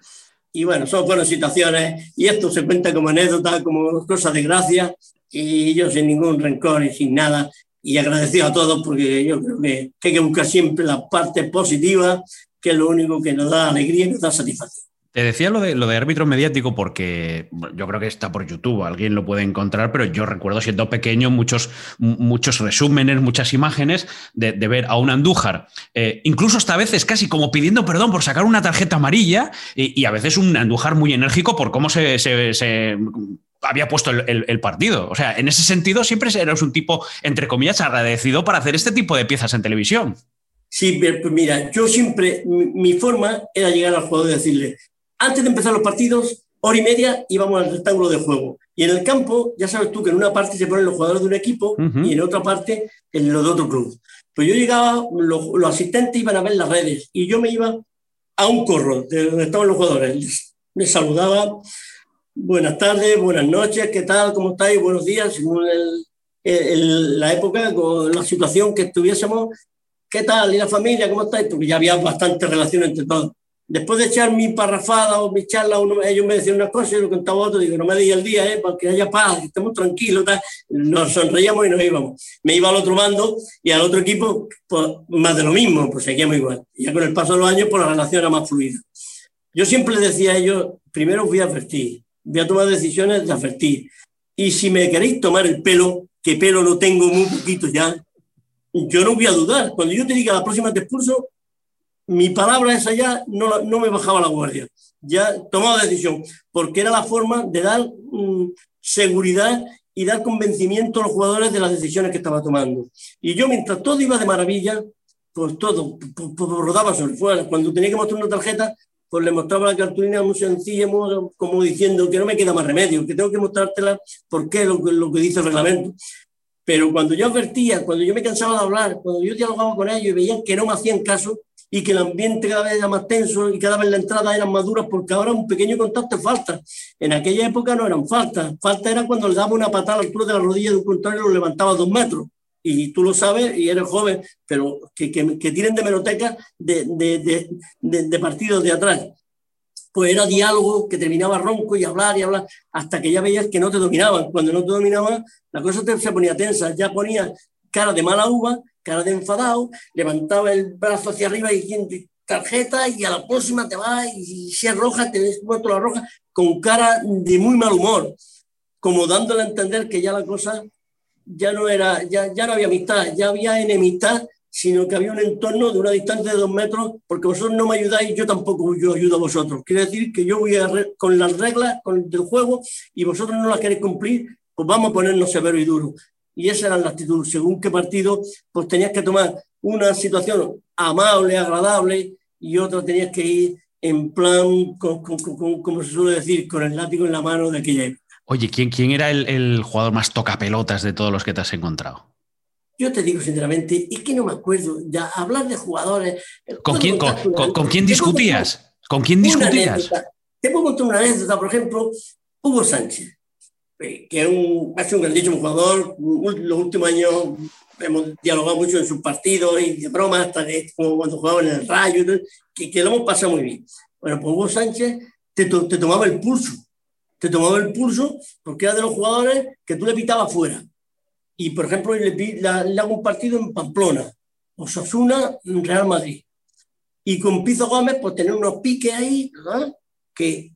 Y bueno, son buenas situaciones y esto se cuenta como anécdota, como cosas de gracia. Y yo sin ningún rencor y sin nada. Y agradecido a todos porque yo creo que, hay que buscar siempre la parte positiva, que es lo único que nos da alegría y nos da satisfacción. Te decía lo de, lo de árbitro mediático porque yo creo que está por YouTube, alguien lo puede encontrar, pero yo recuerdo siendo pequeño muchos, muchos resúmenes, muchas imágenes de, ver a un Andújar, eh, incluso hasta a veces casi como pidiendo perdón por sacar una tarjeta amarilla y, a veces un Andújar muy enérgico por cómo se, había puesto el, partido. O sea, en ese sentido siempre eres un tipo, entre comillas, agradecido para hacer este tipo de piezas en televisión. Sí, pues mira, yo siempre, mi forma era llegar al jugador y decirle, antes de empezar los partidos, hora y media íbamos al rectángulo de juego. Y en el campo, ya sabes tú que en una parte se ponen los jugadores de un equipo y en otra parte en los de otro club. Pues yo llegaba, los, asistentes iban a ver las redes y yo me iba a un corro de donde estaban los jugadores. Les, saludaba, buenas tardes, buenas noches, ¿qué tal? ¿Cómo estáis? Buenos días, según la época, con la situación que estuviésemos. ¿Qué tal? ¿Y la familia? ¿Cómo estáis? Porque ya había bastante relación entre todos después de echar mi parrafada o mi charla, uno, ellos me decían una cosa y lo contaba otro, digo, no me diga el día, ¿eh? para que haya paz, que estemos tranquilos, nos sonreíamos y nos íbamos. Me iba al otro bando y al otro equipo, pues más de lo mismo, pues seguíamos igual. Y ya con el paso de los años, pues la relación era más fluida. Yo siempre decía a ellos, primero voy a advertir, voy a tomar decisiones de advertir. Y si me queréis tomar el pelo, que pelo no tengo muy poquito ya, yo no voy a dudar. Cuando yo te diga la próxima te expulso, mi palabra esa ya no, no me bajaba la guardia. Ya tomaba decisión, porque era la forma de dar mm, seguridad y dar convencimiento a los jugadores de las decisiones que estaba tomando. Y yo, mientras todo iba de maravilla, pues todo, pues, pues rodaba sobre fuera. Cuando tenía que mostrar una tarjeta, pues le mostraba la cartulina muy sencilla, como diciendo que no me queda más remedio, que tengo que mostrártela porque lo, lo que dice el reglamento. Pero cuando yo advertía, cuando yo me cansaba de hablar, cuando yo dialogaba con ellos y veían que no me hacían caso y que el ambiente cada vez era más tenso y cada vez la entrada eran más duras porque ahora un pequeño contacto es falta. En aquella época no eran falta. Falta era cuando le daba una patada a la altura de la rodilla de un contrario y lo levantaba dos metros y tú lo sabes y eres joven, pero que, que, que tienen de meroteca de, de, de, de, partidos de atrás. Pues era diálogo que terminaba ronco y hablar y hablar hasta que ya veías que no te dominaban. Cuando no te dominaban, la cosa te, se ponía tensa, ya ponía cara de mala uva, cara de enfadado, levantaba el brazo hacia arriba diciendo tarjeta y a la próxima te va y si es roja, te ves la roja con cara de muy mal humor, como dándole a entender que ya la cosa ya no era, ya, ya no había amistad, ya había enemistad, sino que había un entorno de una distancia de dos metros, porque vosotros no me ayudáis, yo tampoco yo ayudo a vosotros. Quiere decir que yo voy a con las reglas con, del juego y vosotros no las queréis cumplir, pues vamos a ponernos severo y duro. Y esa era la actitud. Según qué partido, pues tenías que tomar una situación amable, agradable, y otra tenías que ir en plan, como se suele decir, con el látigo en la mano de aquella época. Oye, ¿quién, quién era el, el jugador más tocapelotas de todos los que te has encontrado? Yo te digo sinceramente, es que no me acuerdo ya hablar de jugadores. ¿Con quién, con, con, con quién discutías? ¿Con quién discutías? Te puedo contar una anécdota, por ejemplo, Hugo Sánchez, que es un, es un grandísimo jugador. Los últimos años hemos dialogado mucho en sus partidos y de bromas, hasta de, como cuando jugaba en el Rayo, que, que, lo hemos pasado muy bien. Bueno, pues Hugo Sánchez te, te tomaba el pulso te tomaba el pulso porque era de los jugadores que tú le pitabas fuera. Y, por ejemplo, le hago un partido en Pamplona, Osasuna, Real Madrid. Y con Pizo Gómez, pues tener unos piques ahí, ¿verdad? que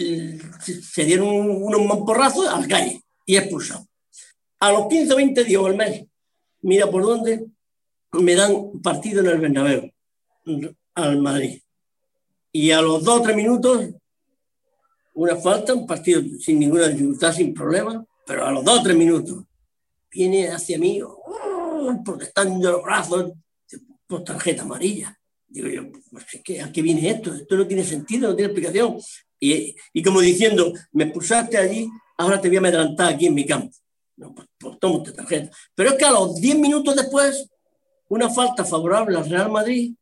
se dieron unos mamporrazos a la calle y expulsado. A los 15 o 20 días al mes, mira por dónde me dan partido en el Bernabéu, al Madrid. Y a los 2 o 3 minutos una falta, un partido sin ninguna dificultad, sin problema, pero a los dos o tres minutos viene hacia mí, oh, protestando los brazos, por tarjeta amarilla. Digo yo, pues, ¿qué, ¿a qué viene esto? Esto no tiene sentido, no tiene explicación. Y, y como diciendo, me expulsaste allí, ahora te voy a adelantar aquí en mi campo. No, pues, pues toma tarjeta. Pero es que a los 10 minutos después, una falta favorable al Real Madrid,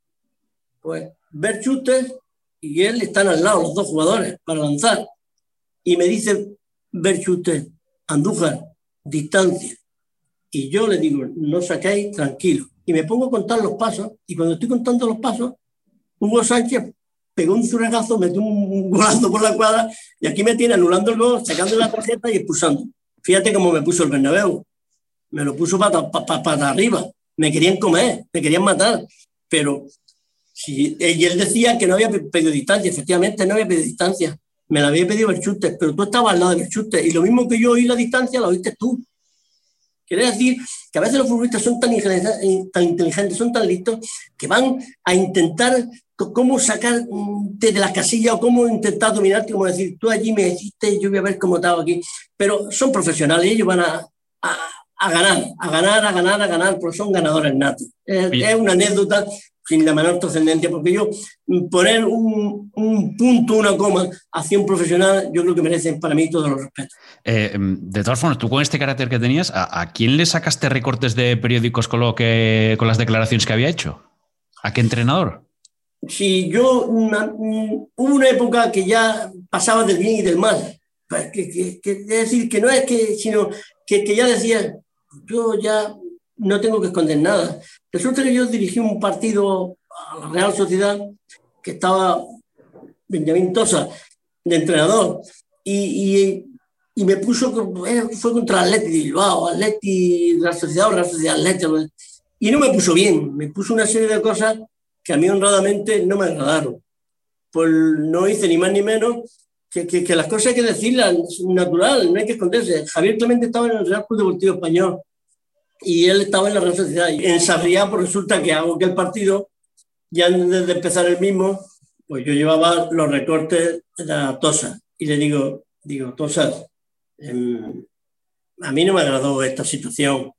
pues Berchutes y él están al lado, los dos jugadores, para lanzar. Y me dice Berchute, Andújar, distancia. Y yo le digo, no sacáis, tranquilo. Y me pongo a contar los pasos, y cuando estoy contando los pasos, Hugo Sánchez pegó un zurregazo, metió un golazo por la cuadra, y aquí me tiene anulando el gol, sacando la tarjeta y expulsando. Fíjate cómo me puso el Bernabéu. Me lo puso para, para, para arriba. Me querían comer, me querían matar. Pero Sí, y él decía que no había pedido distancia, efectivamente no había pedido distancia. Me la había pedido Berchute, pero tú estabas al lado de Berchute y lo mismo que yo oí la distancia, la oíste tú. Quiere decir que a veces los futbolistas son tan tan inteligentes, son tan listos, que van a intentar cómo sacar desde las casillas o cómo intentar dominarte, como decir, tú allí me hiciste, yo voy a ver cómo estaba aquí. Pero son profesionales, ellos van a, a, a ganar, a ganar, a ganar, a ganar, porque son ganadores natos. Es, es una anécdota sin la menor trascendencia, porque yo poner un, un, punto, una coma hacia un profesional, yo creo que merecen para mí todos los respetos. Eh, de todas formas, tú con este carácter que tenías, ¿a, ¿a, quién le sacaste recortes de periódicos con, lo que, con las declaraciones que había hecho? ¿A qué entrenador? Sí, yo, una, una época que ya pasaba del bien y del mal. Pues, que, que, que, es decir, que no es que, sino que, ya decía, yo ya no tengo que esconder nada. Resulta que yo dirigí un partido a la Real Sociedad, que estaba Benjamín Tosa de entrenador, y, y, me puso, fue contra Atleti Bilbao, Atleti, Real Sociedad Real Sociedad Atleti, y no me puso bien, me puso una serie de cosas que a mí honradamente no me agradaron. Pues no hice ni más ni menos que, que, las cosas hay que decirlas natural, no hay que esconderse. Javier Clemente estaba en el Real Club Deportivo Español y él estaba en la Real Sociedad. Y en Sarriá, pues resulta que hago que el partido, ya antes de empezar el mismo, pues yo llevaba los recortes de la Tosa. Y le digo, digo, Tosa, em, a mí no me agradó esta situación.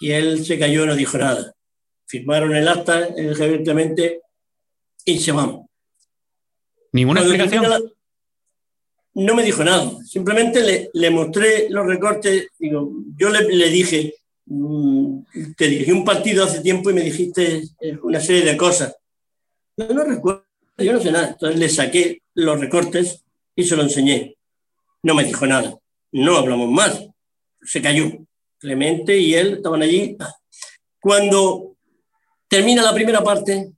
Y él se cayó y no dijo nada. Firmaron el acta, evidentemente, y se van. ¿Ninguna explicación? no me dijo nada. Simplemente le, le mostré los recortes. Digo, yo le, le dije, mm, te dirigí un partido hace tiempo y me dijiste una serie de cosas. Yo no recuerdo, yo no sé nada. Entonces le saqué los recortes y se lo enseñé. No me dijo nada. No hablamos más. Se cayó. Clemente y él estaban allí. Cuando termina la primera parte,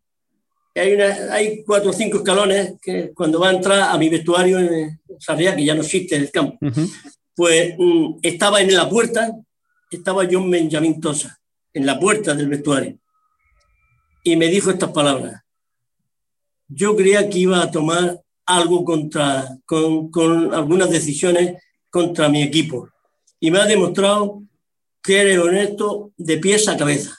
hay, una, hay cuatro o cinco escalones que cuando va a entrar a mi vestuario en Sarriá, que ya no existe en el campo, pues mm, estaba en la puerta, estaba John Benjamin Tosa, en la puerta del vestuario, y me dijo estas palabras. Yo creía que iba a tomar algo contra, con, con algunas decisiones contra mi equipo, y me ha demostrado que eres honesto de pies a cabeza.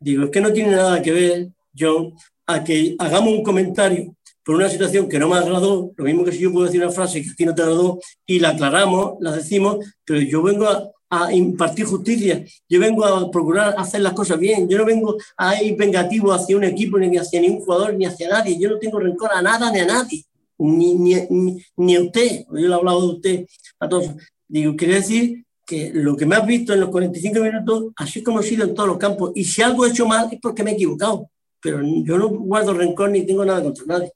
Digo, es que no tiene nada que ver, John, a que hagamos un comentario por una situación que no me agradó, lo mismo que si yo puedo decir una frase que a ti no te agradó y la aclaramos, la decimos, pero yo vengo a, impartir justicia, yo vengo a procurar hacer las cosas bien, yo no vengo a ir vengativo hacia un equipo, ni hacia ningún jugador, ni hacia nadie, yo no tengo rencor a nada ni a nadie, ni, ni, ni, a usted, yo le he hablado de usted a todos. Digo, quiere decir lo que me has visto en los 45 minutos, así como he sido en todos los campos, y si algo he hecho mal es porque me he equivocado pero yo no guardo rencor ni tengo nada contra nadie.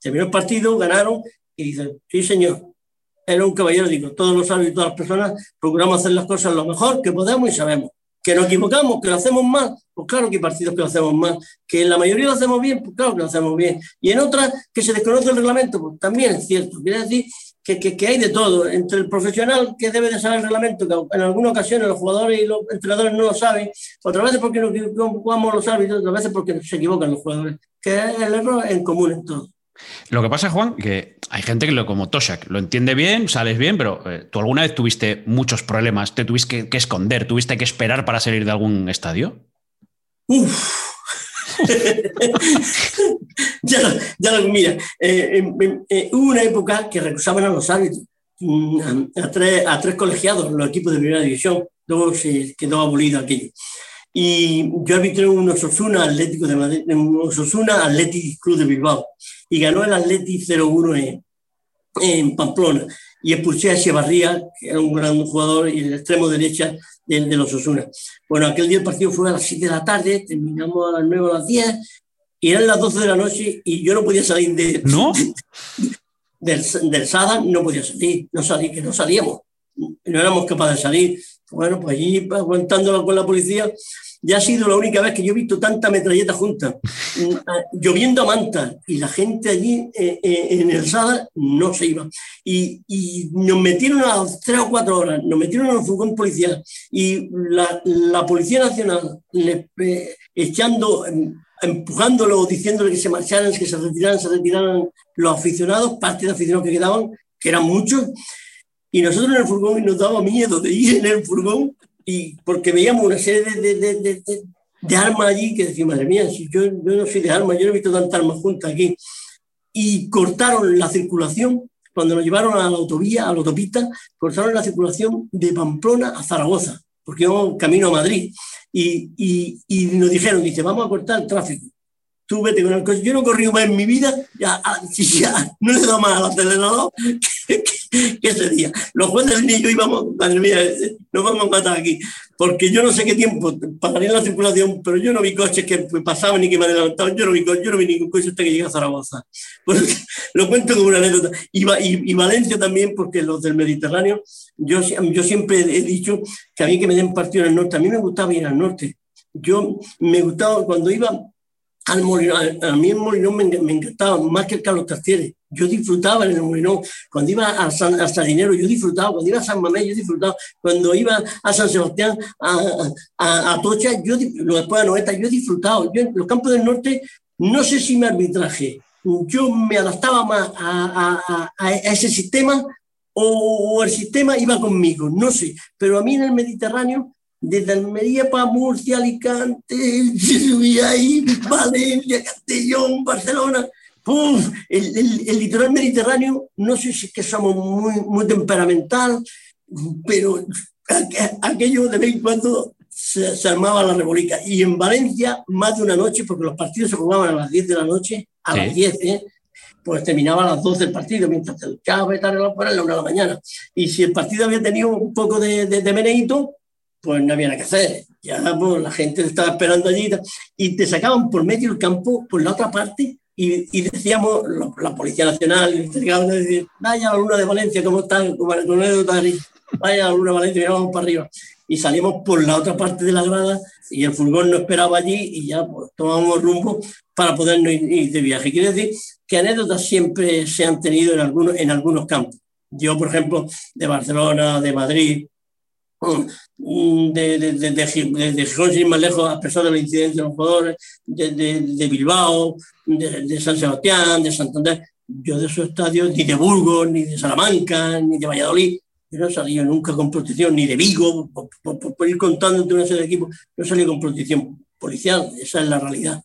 Terminó el partido, ganaron y dicen, sí señor, era un caballero, digo, todos los sabios y todas las personas procuramos hacer las cosas lo mejor que podemos y sabemos. Que nos equivocamos, que lo hacemos mal, pues claro que hay partidos que lo hacemos mal. Que en la mayoría lo hacemos bien, pues claro que lo hacemos bien. Y en otras que se desconoce el reglamento, pues también es cierto. Quiere decir que, que, que, hay de todo, entre el profesional que debe de saber el reglamento, que en algunas ocasiones los jugadores y los entrenadores no lo saben, otras veces porque no jugamos los árbitros, otras veces porque se equivocan los jugadores, que es el error en común en todo. Lo que pasa, Juan, que hay gente que lo como Toshak lo entiende bien, sales bien, pero eh, tú alguna vez tuviste muchos problemas, te tuviste que, que esconder, tuviste que esperar para salir de algún estadio. Uf, ya, ya mira, eh, eh, hubo una época que recusaban a los árbitros, mm, a, tres, a tres colegiados, los equipos de primera división, luego se quedó abolido aquello. Y yo arbitré un Osasuna Atlético de Madrid, un Osasuna Atlético Club de Bilbao, y ganó el Atlético 0-1 en, en Pamplona y expulsé a Echevarría, que era un gran jugador, y el extremo derecha de, de los Osuna. Bueno, aquel día el partido fue a las 7 de la tarde, terminamos a las 9 a las 10, y eran las 12 de la noche y yo no podía salir de, ¿No? del, del Sada, no podía salir, no salí, que no salíamos, no éramos capaces de salir. Bueno, pues allí aguantándolo con la policía, ya ha sido la única vez que yo he visto tanta metralleta junta, mm, lloviendo a manta, y la gente allí eh, eh, en el Sada no se iba. Y, y, nos metieron a las tres o cuatro horas, nos metieron en un furgón policial, y la, la Policía Nacional eh, echando, em, empujándolo, diciéndole que se marcharan, que se retiraran, se retiraran los aficionados, parte de aficionados que quedaban, que eran muchos, y nosotros en el furgón nos daba miedo de ir en el furgón y porque veíamos una serie de, de, de, de armas allí que decíamos, madre mía, si yo, yo, no soy de armas, yo no he visto tantas armas juntas aquí. Y cortaron la circulación, cuando nos llevaron a la autovía, a la autopista, cortaron la circulación de Pamplona a Zaragoza, porque íbamos camino a Madrid. Y, y, y nos dijeron, dice, vamos a cortar el tráfico tú vete con el coche. Yo no he corrido más en mi vida, ya, ah, ya no le dado más al acelerador que, ese día. Los jueces ni yo íbamos, madre mía, nos vamos a matar aquí, porque yo no sé qué tiempo pagaría la circulación, pero yo no vi coches que pasaban ni que me adelantaban, yo no vi, yo no vi ningún coche hasta que llegué a Zaragoza. Lo cuento como una anécdota. Y, y, y, Valencia también, porque los del Mediterráneo, yo, yo siempre he dicho que a mí que me den partido en el norte, a mí me gustaba ir al norte Yo me gustaba cuando iba al Molinón, a mí el Molinón me, me encantaba más que el Carlos Castieres. Yo disfrutaba en el Molinón. Cuando iba a, San, a Salinero, yo disfrutaba. Cuando iba a San Mamés, yo disfrutaba. Cuando iba a San Sebastián, a, a, a Tocha, yo, después de Noeta, yo disfrutaba. Yo en los campos del norte, no sé si mi arbitraje, yo me adaptaba más a, a ese sistema o, o el sistema iba conmigo, no sé. Pero a mí en el Mediterráneo desde Almería para Murcia, Alicante, ahí, Valencia, Castellón, Barcelona. El, el, el, litoral mediterráneo, no sé si es que somos muy, muy temperamental, pero aquello de vez en cuando se, se, armaba la revolución. Y en Valencia, más de una noche, porque los partidos se jugaban a las 10 de la noche, a ¿Sí? las 10, ¿eh? pues terminaba a las 12 el partido, mientras te duchabas y tal, a la 1 de la mañana. Y si el partido había tenido un poco de, de, de meneíto, pues no había nada que hacer. Ya pues, la gente estaba esperando allí y te sacaban por medio del campo, por la otra parte, y, decíamos, la, Policía Nacional, el delegado, decir, vaya la luna de Valencia, ¿cómo están? Vaya la luna de Valencia, vamos para arriba. Y salimos por la otra parte de la grada y el furgón nos esperaba allí y ya pues, rumbo para podernos ir, ir de viaje. Quiere decir que anécdotas siempre se han tenido en algunos, en algunos campos. Yo, por ejemplo, de Barcelona, de Madrid, de, de, de, de, Gijón, sin más lejos, a pesar de los incidentes de los jugadores, de, de Bilbao, de, San Sebastián, de Santander. Yo de esos estadios, ni de Burgos, ni de Salamanca, ni de Valladolid, yo no salido nunca con protección, ni de Vigo, por, por, por ir contando entre una serie de equipos, no salido con protección policial, esa es la realidad.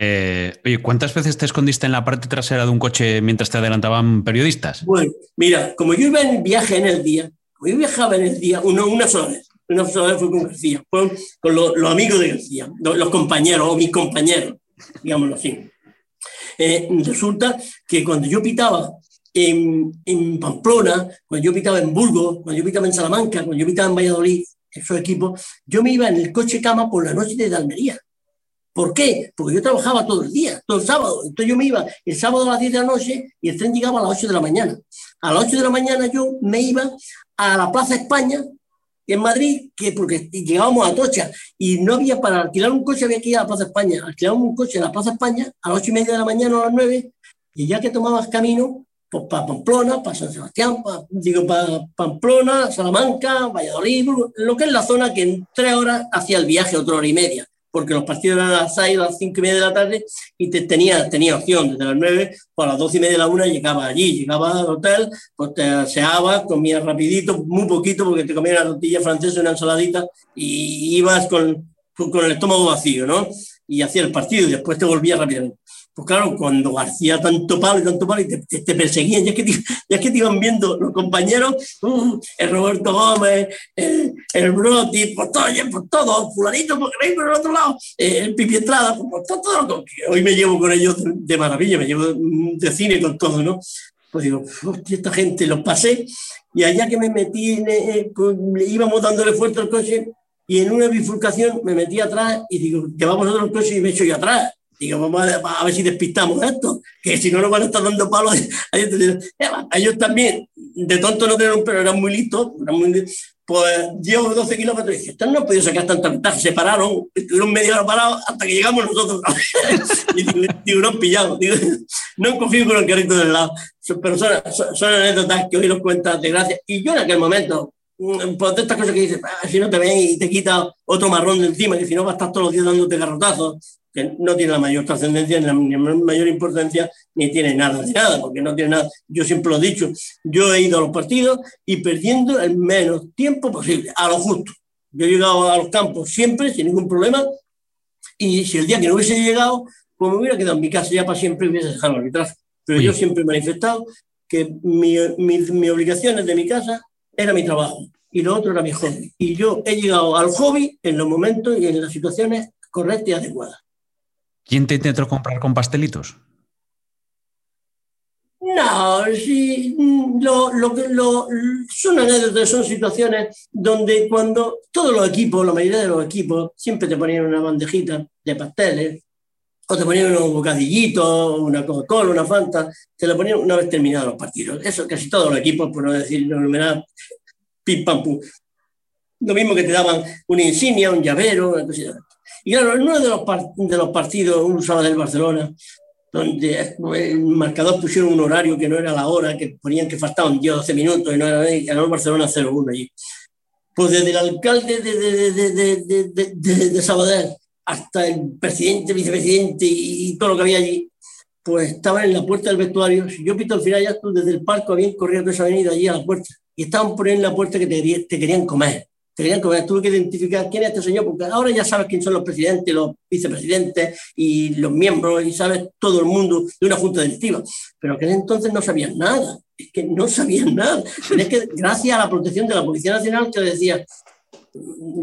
Eh, oye, ¿cuántas veces te escondiste en la parte trasera de un coche mientras te adelantaban periodistas? Bueno, mira, como yo iba en viaje en el día, yo viajaba en el día, uno, una sola vez, una sola vez fue con García, fue con los, amigos de García, los, los, compañeros o mis compañeros, digámoslo así. Eh, resulta que cuando yo pitaba en, en, Pamplona, cuando yo pitaba en Burgos, cuando yo pitaba en Salamanca, cuando yo pitaba en Valladolid, esos equipos, yo me iba en el coche cama por la noche desde Almería. ¿Por qué? Porque yo trabajaba todo el día, todo el sábado. Entonces yo me iba el sábado a las 10 de la noche y el tren llegaba a las 8 de la mañana. A las 8 de la mañana yo me iba a la Plaza España en Madrid, que porque llegábamos a Tocha y no había para alquilar un coche, había que ir a la Plaza España. Alquilábamos un coche en la Plaza España a las 8 y media de la mañana o a las 9 y ya que tomabas camino, pues para Pamplona, para San Sebastián, digo, para Pamplona, Salamanca, Valladolid, lo que es la zona que en tres horas hacía el viaje, otra hora y media porque los partidos eran a las 6 a las 5 y media de la tarde y te, tenía, tenía opción desde las 9, pues a las 12 y media de la 1 llegaba allí, llegaba al hotel, pues te aseabas, comías rapidito, muy poquito, porque te comías una tortilla francesa, una ensaladita y ibas con, con el estómago vacío, ¿no? Y hacía el partido y después te volvías rápidamente. Pues claro, cuando hacía tanto palo y tanto palo y te, perseguían, ya es, que te, iban viendo los compañeros, uh, el Roberto Gómez, el, el Broti, pues todo, pues todo, fulanito, porque veis por el otro lado, eh, el Pipi Estrada, pues todo, todo, hoy me llevo con ellos de, maravilla, me llevo de cine con todo, ¿no? Pues digo, hostia, esta gente, los pasé, y allá que me metí, eh, pues, íbamos dándole fuerte al coche, y en una bifurcación me metí atrás y digo, llevamos otro coche y me echo yo atrás Digo, vamos a, a, ver si despistamos esto, que si no nos van a estar dando palos. A ellos también, de tonto no tenían, pero eran muy listos, eran muy, pues llevo 12 kilómetros y dije, estos no han podido sacar tanta ventaja, se pararon, estuvieron media hora parados hasta que llegamos nosotros. y tiburón pillado. Digo, no cogido con el carrito del lado. Pero son, son, son anécdotas que hoy nos cuentan de gracia. Y yo en aquel momento, mm, por estas cosas que dices, ah, si no te ven y te quita otro marrón de encima, que si no vas a estar todos los días dándote garrotazos, que no tiene la mayor trascendencia, ni la mayor importancia, ni tiene nada de nada, porque no tiene nada. Yo siempre lo he dicho, yo he ido a los partidos y perdiendo el menos tiempo posible, a lo justo. Yo he llegado a los campos siempre, sin ningún problema, y si el día que no hubiese llegado, pues me hubiera quedado en mi casa ya para siempre hubiese dejado el arbitraje. Pero Oye. yo siempre he manifestado que mi, mi, mi obligación de mi casa era mi trabajo y lo otro era mi hobby. Y yo he llegado al hobby en los momentos y en las situaciones correctas y adecuadas. ¿Quién te intentó comprar con pastelitos? No, sí, lo, lo, lo, son anécdotas, son situaciones donde cuando todos los equipos, la mayoría de los equipos, siempre te ponían una bandejita de pasteles, o te ponían unos bocadillitos, una Coca-Cola, una Fanta, te la ponían una vez terminados los partidos. Eso casi todos los equipos, por no decir, no numerar, pim pam pum. Lo mismo que te daban una insignia, un llavero, una cosita. Y claro, en uno de los, de los partidos, un sábado del Barcelona, donde el marcador pusieron un horario que no era la hora, que ponían que faltaban 10 12 minutos y no era y ganó el Barcelona 0-1 allí. Pues desde el alcalde de, de, de, de, de Sabadell hasta el presidente, vicepresidente y, todo lo que había allí, pues estaban en la puerta del vestuario. Si yo pito al final, ya desde el parco habían corrido toda esa avenida allí a la puerta y estaban poniendo en la puerta que te, te querían comer tenían que tuve que identificar quién es este señor, porque ahora ya sabes quién son los presidentes, los vicepresidentes y los miembros, y sabes todo el mundo de una junta directiva. Pero que entonces no sabían nada, es que no sabían nada. es que gracias a la protección de la Policía Nacional que decía,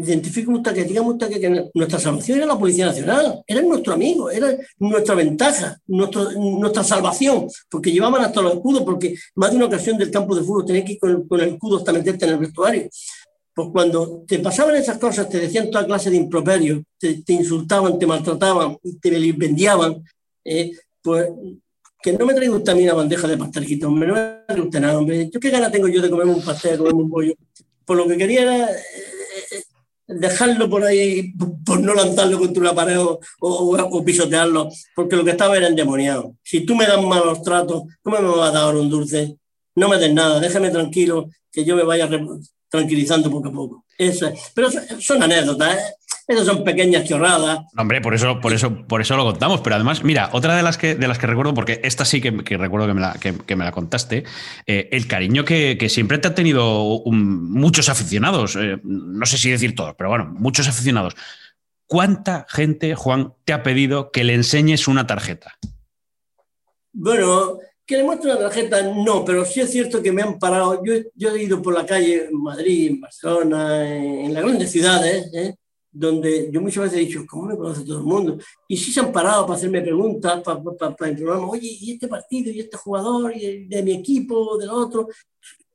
identifique usted que digamos usted que, nuestra salvación era la Policía Nacional, era nuestro amigo, era nuestra ventaja, nuestra salvación, porque llevaban hasta los escudos, porque más de una ocasión del campo de fútbol tenía que ir con, con el escudo hasta meterte en el vestuario pues cuando te pasaban esas cosas, te decían toda clase de improperios, te, insultaban, te maltrataban, te vendiaban, eh, pues que no me traiga usted a mí una bandeja de pastelito, hombre, no me traiga usted nada, hombre. ¿Yo qué gana tengo yo de comerme un pastel, de comerme un pollo? Por lo que quería era eh, eh, dejarlo por ahí, por no lanzarlo contra una pared o, o, pisotearlo, porque lo que estaba era endemoniado. Si tú me das malos tratos, ¿cómo me vas a dar un dulce? No me des nada, déjame tranquilo, que yo me vaya tranquilizando poco a poco. Eso, pero son anécdotas, ¿eh? Esas son pequeñas chorradas. Hombre, por eso, por eso, por eso lo contamos. Pero además, mira, otra de las que, de las que recuerdo, porque esta sí que, recuerdo que me la, que, me la contaste, eh, el cariño que, siempre te han tenido muchos aficionados, eh, no sé si decir todos, pero bueno, muchos aficionados. ¿Cuánta gente, Juan, te ha pedido que le enseñes una tarjeta? Bueno, que le muestre una tarjeta, no, pero sí es cierto que me han parado. Yo, yo he ido por la calle en Madrid, en Barcelona, en, las grandes ciudades, ¿eh? donde yo muchas veces he dicho, ¿cómo me conoce todo el mundo? Y sí se han parado para hacerme preguntas, para, para, para, programa, oye, ¿y este partido, y este jugador, y de mi equipo, del otro?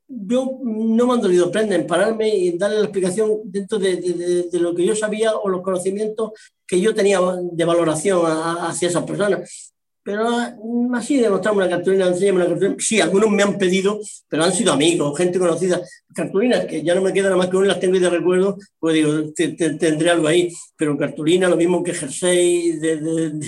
Yo no me han dolido prender en pararme y darle la explicación dentro de, de, de, lo que yo sabía o los conocimientos que yo tenía de valoración hacia esas personas. Pero mm, así demostramos una cartulina, enséñame una cartulina. Sí, algunos me han pedido, pero han sido amigos, gente conocida. Cartulinas que ya no me queda nada más que una, las tengo y de recuerdo, pues digo, tendré algo ahí. Pero cartulina, lo mismo que jersey de,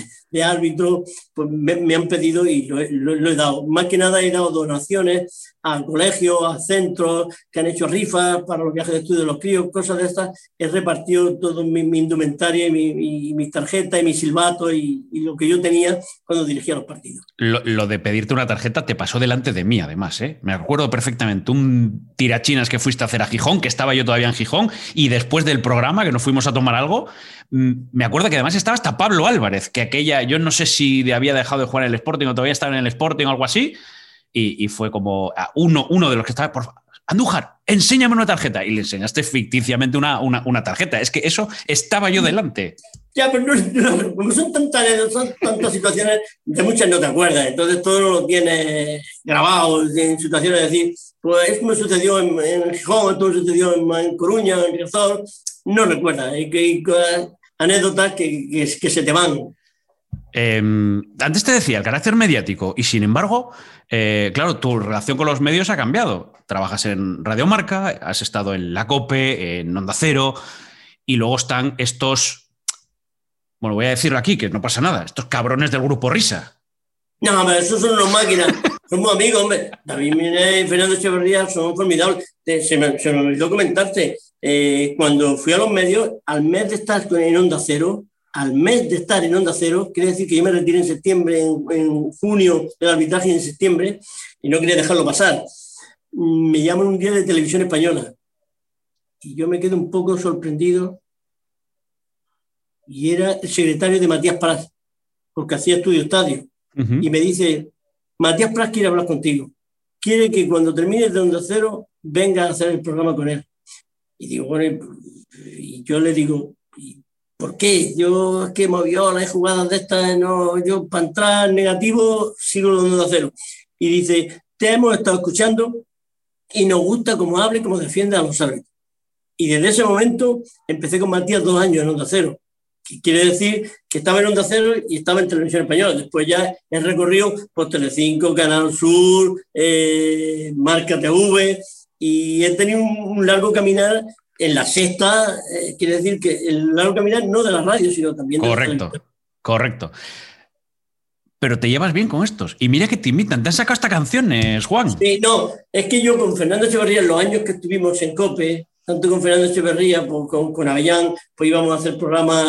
árbitro, pues me, han pedido y lo, lo, he dado. Más que nada he dado donaciones a colegios, a centros que han hecho rifas para los viajes de estudio de los críos, cosas de estas. He repartido todo mi, indumentaria y mi, mis tarjetas y mi silbato y, y, lo que yo tenía cuando dirigía los partidos. Lo, de pedirte una tarjeta te pasó delante de mí, además. ¿eh? Me acuerdo perfectamente un tirachinas que fuiste a hacer a Gijón, que estaba yo todavía en Gijón, y después del programa, que nos fuimos a tomar algo, me acuerdo que además estaba hasta Pablo Álvarez, que aquella, yo no sé si había dejado de jugar en el Sporting o todavía estaba en el Sporting o algo así y, fue como uno, uno de los que estaba, por Andújar, enséñame una tarjeta. Y le enseñaste ficticiamente una, una, tarjeta. Es que eso estaba yo delante. Ya, pero no, son tantas, son tantas situaciones, de muchas no te acuerdas. Entonces todo lo tienes grabado en situaciones de decir, pues esto me sucedió en, en Gijón, esto sucedió en, Coruña, en Riazor. No recuerdas. Hay, que, anécdotas que, que, que se te van. Em, antes te decía el carácter mediático y sin embargo, eh, claro, tu relación con los medios ha cambiado. Trabajas en Radio Marca, has estado en La Cope, en Onda Cero y luego están estos, bueno, voy a decirlo aquí, que no pasa nada, estos cabrones del grupo Risa. No, hombre, esos son unos máquinas, somos amigos, hombre. David Mine y Fernando Echeverría son formidables. Se me, se me olvidó comentarte, eh, cuando fui a los medios, al mes de estar en Onda Cero, al mes de estar en Onda Cero, quiere decir que yo me retiré en septiembre, en, junio del arbitraje en septiembre, y no quería dejarlo pasar. Me llaman un día de televisión española y yo me quedo un poco sorprendido y era el secretario de Matías Pras, porque hacía estudio estadio, y me dice, Matías Pras quiere hablar contigo, quiere que cuando termines de Onda Cero venga a hacer el programa con él. Y digo, bueno, y yo le digo, ¿Por qué? Yo es que las jugadas de estas, no, yo para entrar negativo sigo lo de cero. Y dice, te hemos estado escuchando y nos gusta cómo habla y cómo defiende a los árbitros. Y desde ese momento empecé con Matías dos años en Onda Cero. Que quiere decir que estaba en Onda Cero y estaba en Televisión Española. Después ya he recorrido por Telecinco, Canal Sur, eh, Marca TV y he tenido un, largo caminar en la sexta, eh, quiere decir que el largo caminar no de la radio, sino también de Correcto, correcto. Pero te llevas bien con estos. Y mira que te invitan. Te han sacado hasta canciones, Juan. Sí, no, es que yo con Fernando Echeverría, en los años que estuvimos en COPE, tanto con Fernando Echeverría como con, con Avellán, pues íbamos a hacer programas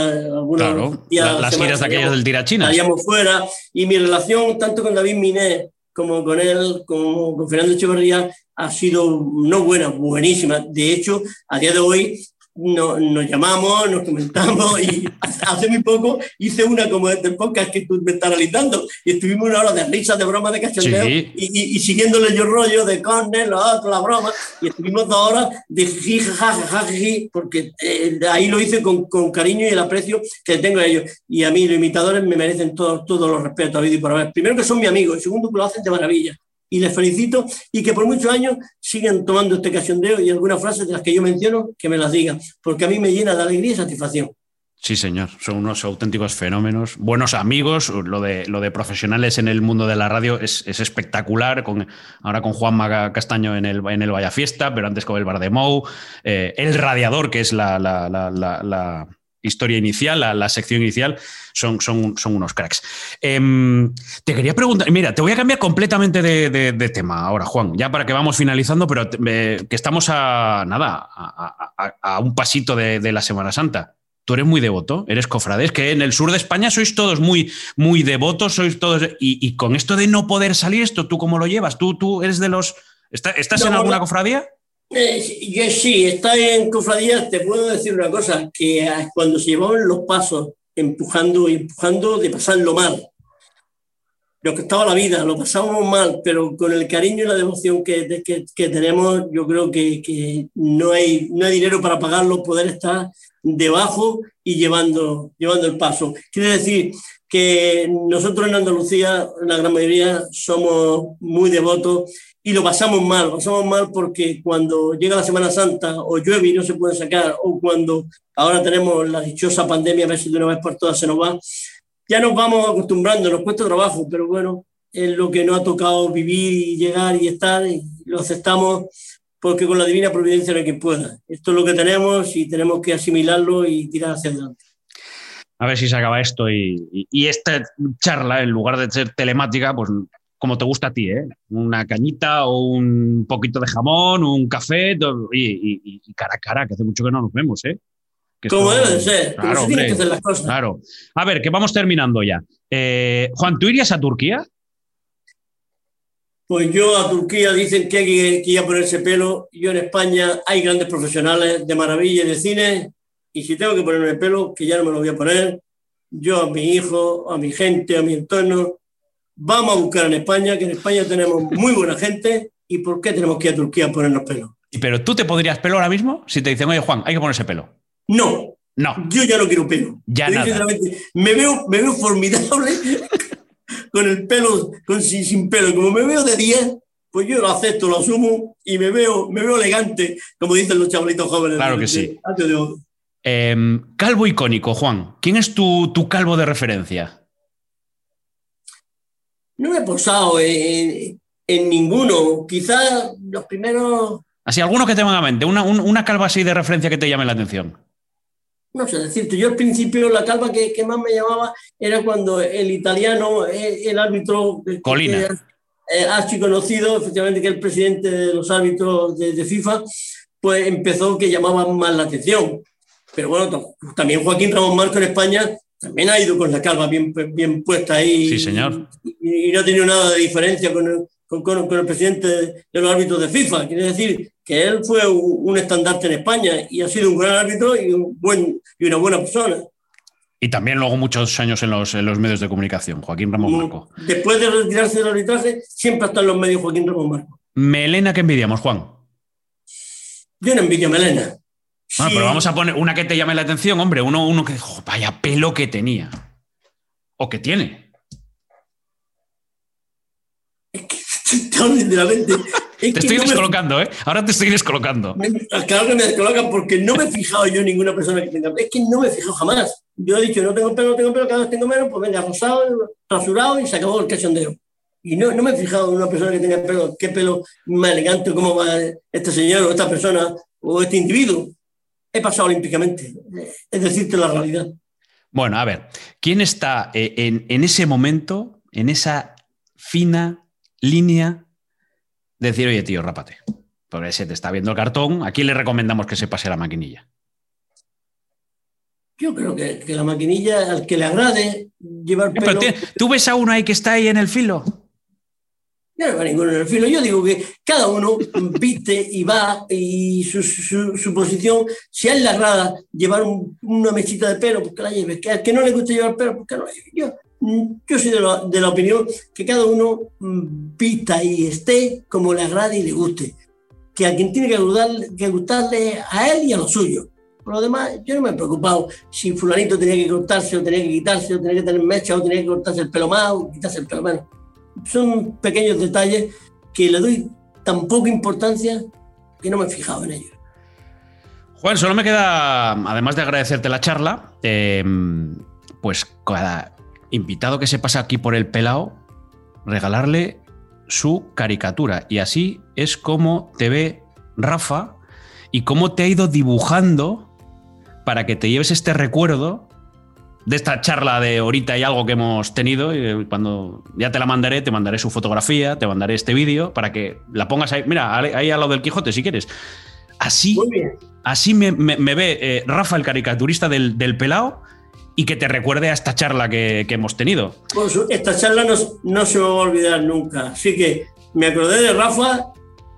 Claro, días la- la las giras de aquellas del Tirachinas. salíamos fuera y mi relación tanto con David Miné como con él, como con Fernando Echeverría, ha sido no buena, buenísima. De hecho, a día de hoy no- nos llamamos, nos comentamos y hace muy poco hice una como este podcast que tú me estás analizando y estuvimos una hora de risas, de bromas, de cachondeo Sí. y, y- y siguiéndole yo rollo de Cornell, lo otro, la broma y estuvimos dos horas de jiji, jaja, jaja, jiji, porque eh, ahí lo hice con, con cariño y el aprecio que tengo a ellos. Y a mí los imitadores me merecen todos todos los respetos, habido y por haber. Primero que son mi amigo y segundo que lo hacen de maravilla. Y les felicito y que por muchos años sigan tomando este cachondeo y algunas frases de las que yo menciono que me las digan, porque a mí me llena de alegría y satisfacción. Sí, señor. Son unos auténticos fenómenos. Buenos amigos. Lo de, lo de profesionales en el mundo de la radio es, es espectacular. Con, ahora con Juan Castaño en el, en el Vaya Fiesta, pero antes con el Bardemou. Eh, el Radiador, que es la- la- la- la historia inicial, la, la sección inicial, son, son, son unos cracks. Em, te quería preguntar, mira, te voy a cambiar completamente de, de- de tema ahora, Juan, ya para que vamos finalizando, pero me- que estamos a nada, a, a- a- a un pasito de, de la Semana Santa. Tú eres muy devoto, eres cofrade. Es que en el sur de España sois todos muy, muy devotos, sois todos. Y, y con esto de no poder salir, esto, ¿tú cómo lo llevas? ¿Tú, tú eres de los. ¿Está- ¿Estás en alguna no. cofradía? Eh, yo sí, está en cofradías, te puedo decir una cosa, que eh, cuando se llevaban los pasos empujando y empujando de pasarlo mal, lo que estaba la vida, lo pasábamos mal, pero con el cariño y la devoción que, que, que tenemos, yo creo que, que no, hay, no hay dinero para pagarlo, poder estar debajo y llevando, llevando el paso. Quiere decir que nosotros en Andalucía, la gran mayoría, somos muy devotos y lo pasamos mal, lo pasamos mal porque cuando llega la Semana Santa o llueve y no se puede sacar, o cuando ahora tenemos la dichosa pandemia, a ver si de una vez por todas se nos va, ya nos vamos acostumbrando, nos cuesta trabajo, pero bueno, es lo que nos ha tocado vivir y llegar y estar, y lo aceptamos porque con la divina providencia no hay quien pueda. Esto es lo que tenemos y tenemos que asimilarlo y tirar hacia adelante. A ver si se acaba esto y, y- y esta charla, en lugar de ser telemática, pues como te gusta a ti, ¿eh? Una cañita o un poquito de jamón, un café todo- y, y- y cara a cara, que hace mucho que no nos vemos, ¿eh? Que Como esto- debe de ser, como Claro, se tienen hombre. que hacer las cosas. Claro. A ver, que vamos terminando ya. Eh, Juan, ¿tú irías a Turquía? Pues yo a Turquía dicen que hay que, que ir a ponerse pelo. Yo en España hay grandes profesionales de maravilla de cine. Y si tengo que ponerme el pelo, que ya no me lo voy a poner, yo a mi hijo, a mi gente, a mi entorno, vamos a buscar en España, que en España tenemos muy buena gente. ¿Y por qué tenemos que ir a Turquía a ponernos pelo? Pero tú te podrías pelo ahora mismo si te dicen, oye, Juan, hay que ponerse pelo. No, No. yo ya no quiero pelo. Ya nada. sinceramente, Me veo, me veo formidable con el pelo, con, sin, sin pelo. Como me veo de 10, pues yo lo acepto, lo asumo y me veo, me veo elegante, como dicen los chavalitos jóvenes. Claro de- que de- sí. de hoy. Eh, calvo icónico, Juan. ¿Quién es tu, tu calvo de referencia? No me he posado en, en ninguno. Quizás los primeros, Así, alguno que te a mente, una, un- una calva así de referencia que te llame la atención. no sé decirte, yo al principio la calva que, que más me llamaba era cuando el italiano, el, el árbitro Colina. que eh, archiconocido, efectivamente que el presidente de los árbitros de, de FIFA, pues empezó que llamaba más la atención. Pero bueno, también Joaquín Ramón Marco en España también ha ido con la calva bien, bien puesta ahí. Sí, señor. Y, y no ha tenido nada de diferencia con el, con, con- con el presidente de los árbitros de FIFA. Quiere decir que él fue un, un estandarte en España y ha sido un gran árbitro y, un buen, y una buena persona. Y también luego muchos años en los, en los medios de comunicación, Joaquín Ramón Marco. Después de retirarse del arbitraje, siempre está en los medios Joaquín Ramón Marco. Melena que envidiamos, Juan. Yo no envidio a Melena. Bueno, Sí, pero vamos a poner una que te llame la atención, hombre. Uno, uno que, jo, vaya pelo que tenía. O que tiene. sinceramente, es Te estoy no me- descolocando, ¿eh? Ahora te estoy descolocando. Claro que me descolocan porque no me he fijado yo en ninguna persona que tenga Es que no me he fijado jamás. Yo he dicho, no tengo pelo, no tengo pelo, cada vez tengo menos, pues venga, rosado, rasurado y se acabó el cachondeo. Y no, no me he fijado en una persona que tenga pelo, qué pelo más elegante, cómo va este señor o esta persona o este individuo. He pasado olímpicamente. Es decirte la realidad. Bueno, a ver, ¿quién está eh, en, en ese momento, en esa fina línea de decir, oye, tío, rápate? Porque se te está viendo el cartón, ¿a quién le recomendamos que se pase la maquinilla? Yo creo que, que la maquinilla, al que le agrade llevar pelo... Pero te- tú ves a uno ahí que está ahí en el filo. Yo no veo ninguno en el filo. Yo digo que cada uno viste y va y su, su- su posición, si a él le agrada llevar un- una mechita de pelo, pues que la lleve. Que que no le gusta llevar pelo, pues que no la lleve. Yo, yo soy de la, de la opinión que cada uno mm, vista y esté como le agrade y le guste. Que a quien tiene que, que gustarle a él y a lo suyo. Por lo demás, yo no me he preocupado si fulanito tenía que cortarse o tenía que quitarse o tenía que tener mecha o tenía que cortarse el pelo más o quitarse el pelo menos son pequeños detalles que le doy tan poca importancia que no me he fijado en ellos. Juan, solo me queda, además de agradecerte la charla, eh, pues cada invitado que se pasa aquí por el pelao, regalarle su caricatura. Y así es como te ve Rafa y cómo te ha ido dibujando para que te lleves este recuerdo de esta charla de ahorita y algo que hemos tenido. y cuando ya te la mandaré, te mandaré su fotografía, te mandaré este vídeo para que la pongas ahí. Mira, ahí al lado del Quijote, si quieres. Así, así me, me- me ve eh, Rafa, el caricaturista del, del pelao, y que te recuerde a esta charla que, que hemos tenido. Su- esta charla no, no se me va a olvidar nunca. Así que me acordé de Rafa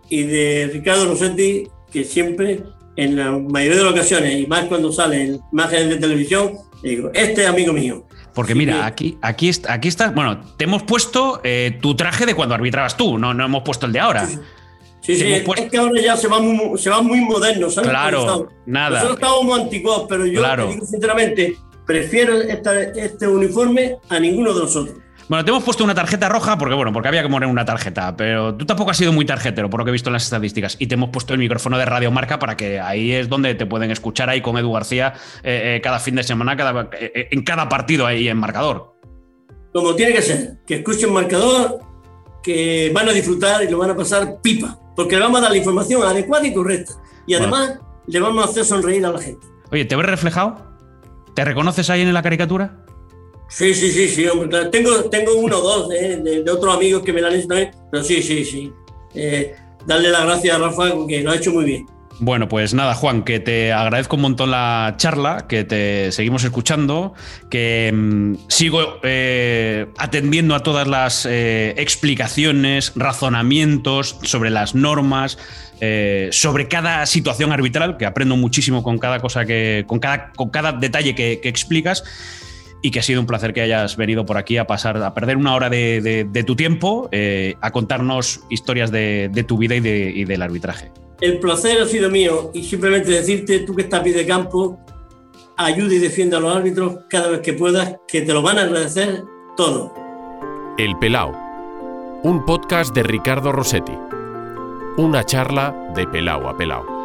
y de Ricardo Rossetti, que siempre, en la mayoría de las ocasiones, y más cuando salen imágenes de televisión, digo, este es amigo mío. Porque Sí, mira, que- aquí, aquí, está, aquí está. Bueno, te hemos puesto eh, tu traje de cuando arbitrabas tú, no, no hemos puesto el de ahora. Sí, sí, puesto- es que ahora ya se va muy, se va muy moderno. ¿sabes? Claro, Nosotros nada. estábamos muy antiguos, pero yo Claro. te digo sinceramente, prefiero esta- este uniforme a ninguno de los otros. Bueno, te hemos puesto una tarjeta roja porque, bueno, porque había que poner una tarjeta, pero tú tampoco has sido muy tarjetero, por lo que he visto en las estadísticas. Y te hemos puesto el micrófono de Radio Marca para que ahí es donde te pueden escuchar ahí con Edu García eh, eh, cada fin de semana, cada, eh, en cada partido ahí en marcador. Como tiene que ser, que escuchen marcador, que van a disfrutar y lo van a pasar pipa, porque le vamos a dar la información adecuada y correcta. Y además le vamos a hacer sonreír a la gente. Oye, ¿te ves reflejado? ¿Te reconoces ahí en la caricatura? Sí, sí, sí, sí, hombre. Tengo, tengo uno o dos de, otros amigos que me la han hecho pero sí, sí, sí. Eh, darle las gracias a Rafa, que lo ha hecho muy bien. Bueno, pues nada, Juan, que te agradezco un montón la charla, que te seguimos escuchando, que mm, sigo eh, atendiendo a todas las eh, explicaciones, razonamientos sobre las normas, eh, sobre cada situación arbitral, que aprendo muchísimo con cada cosa que, con cada, con cada detalle que explicas. Y que ha sido un placer que hayas venido por aquí a pasar, a perder una hora de, de- de tu tiempo, eh, a contarnos historias de, de tu vida y, de- y del arbitraje. El placer ha sido mío y simplemente decirte, tú que estás a pie de campo, ayuda y defiende a los árbitros cada vez que puedas, que te lo van a agradecer todo. El Pelao, un podcast de Ricardo Rossetti. Una charla de Pelao a Pelao.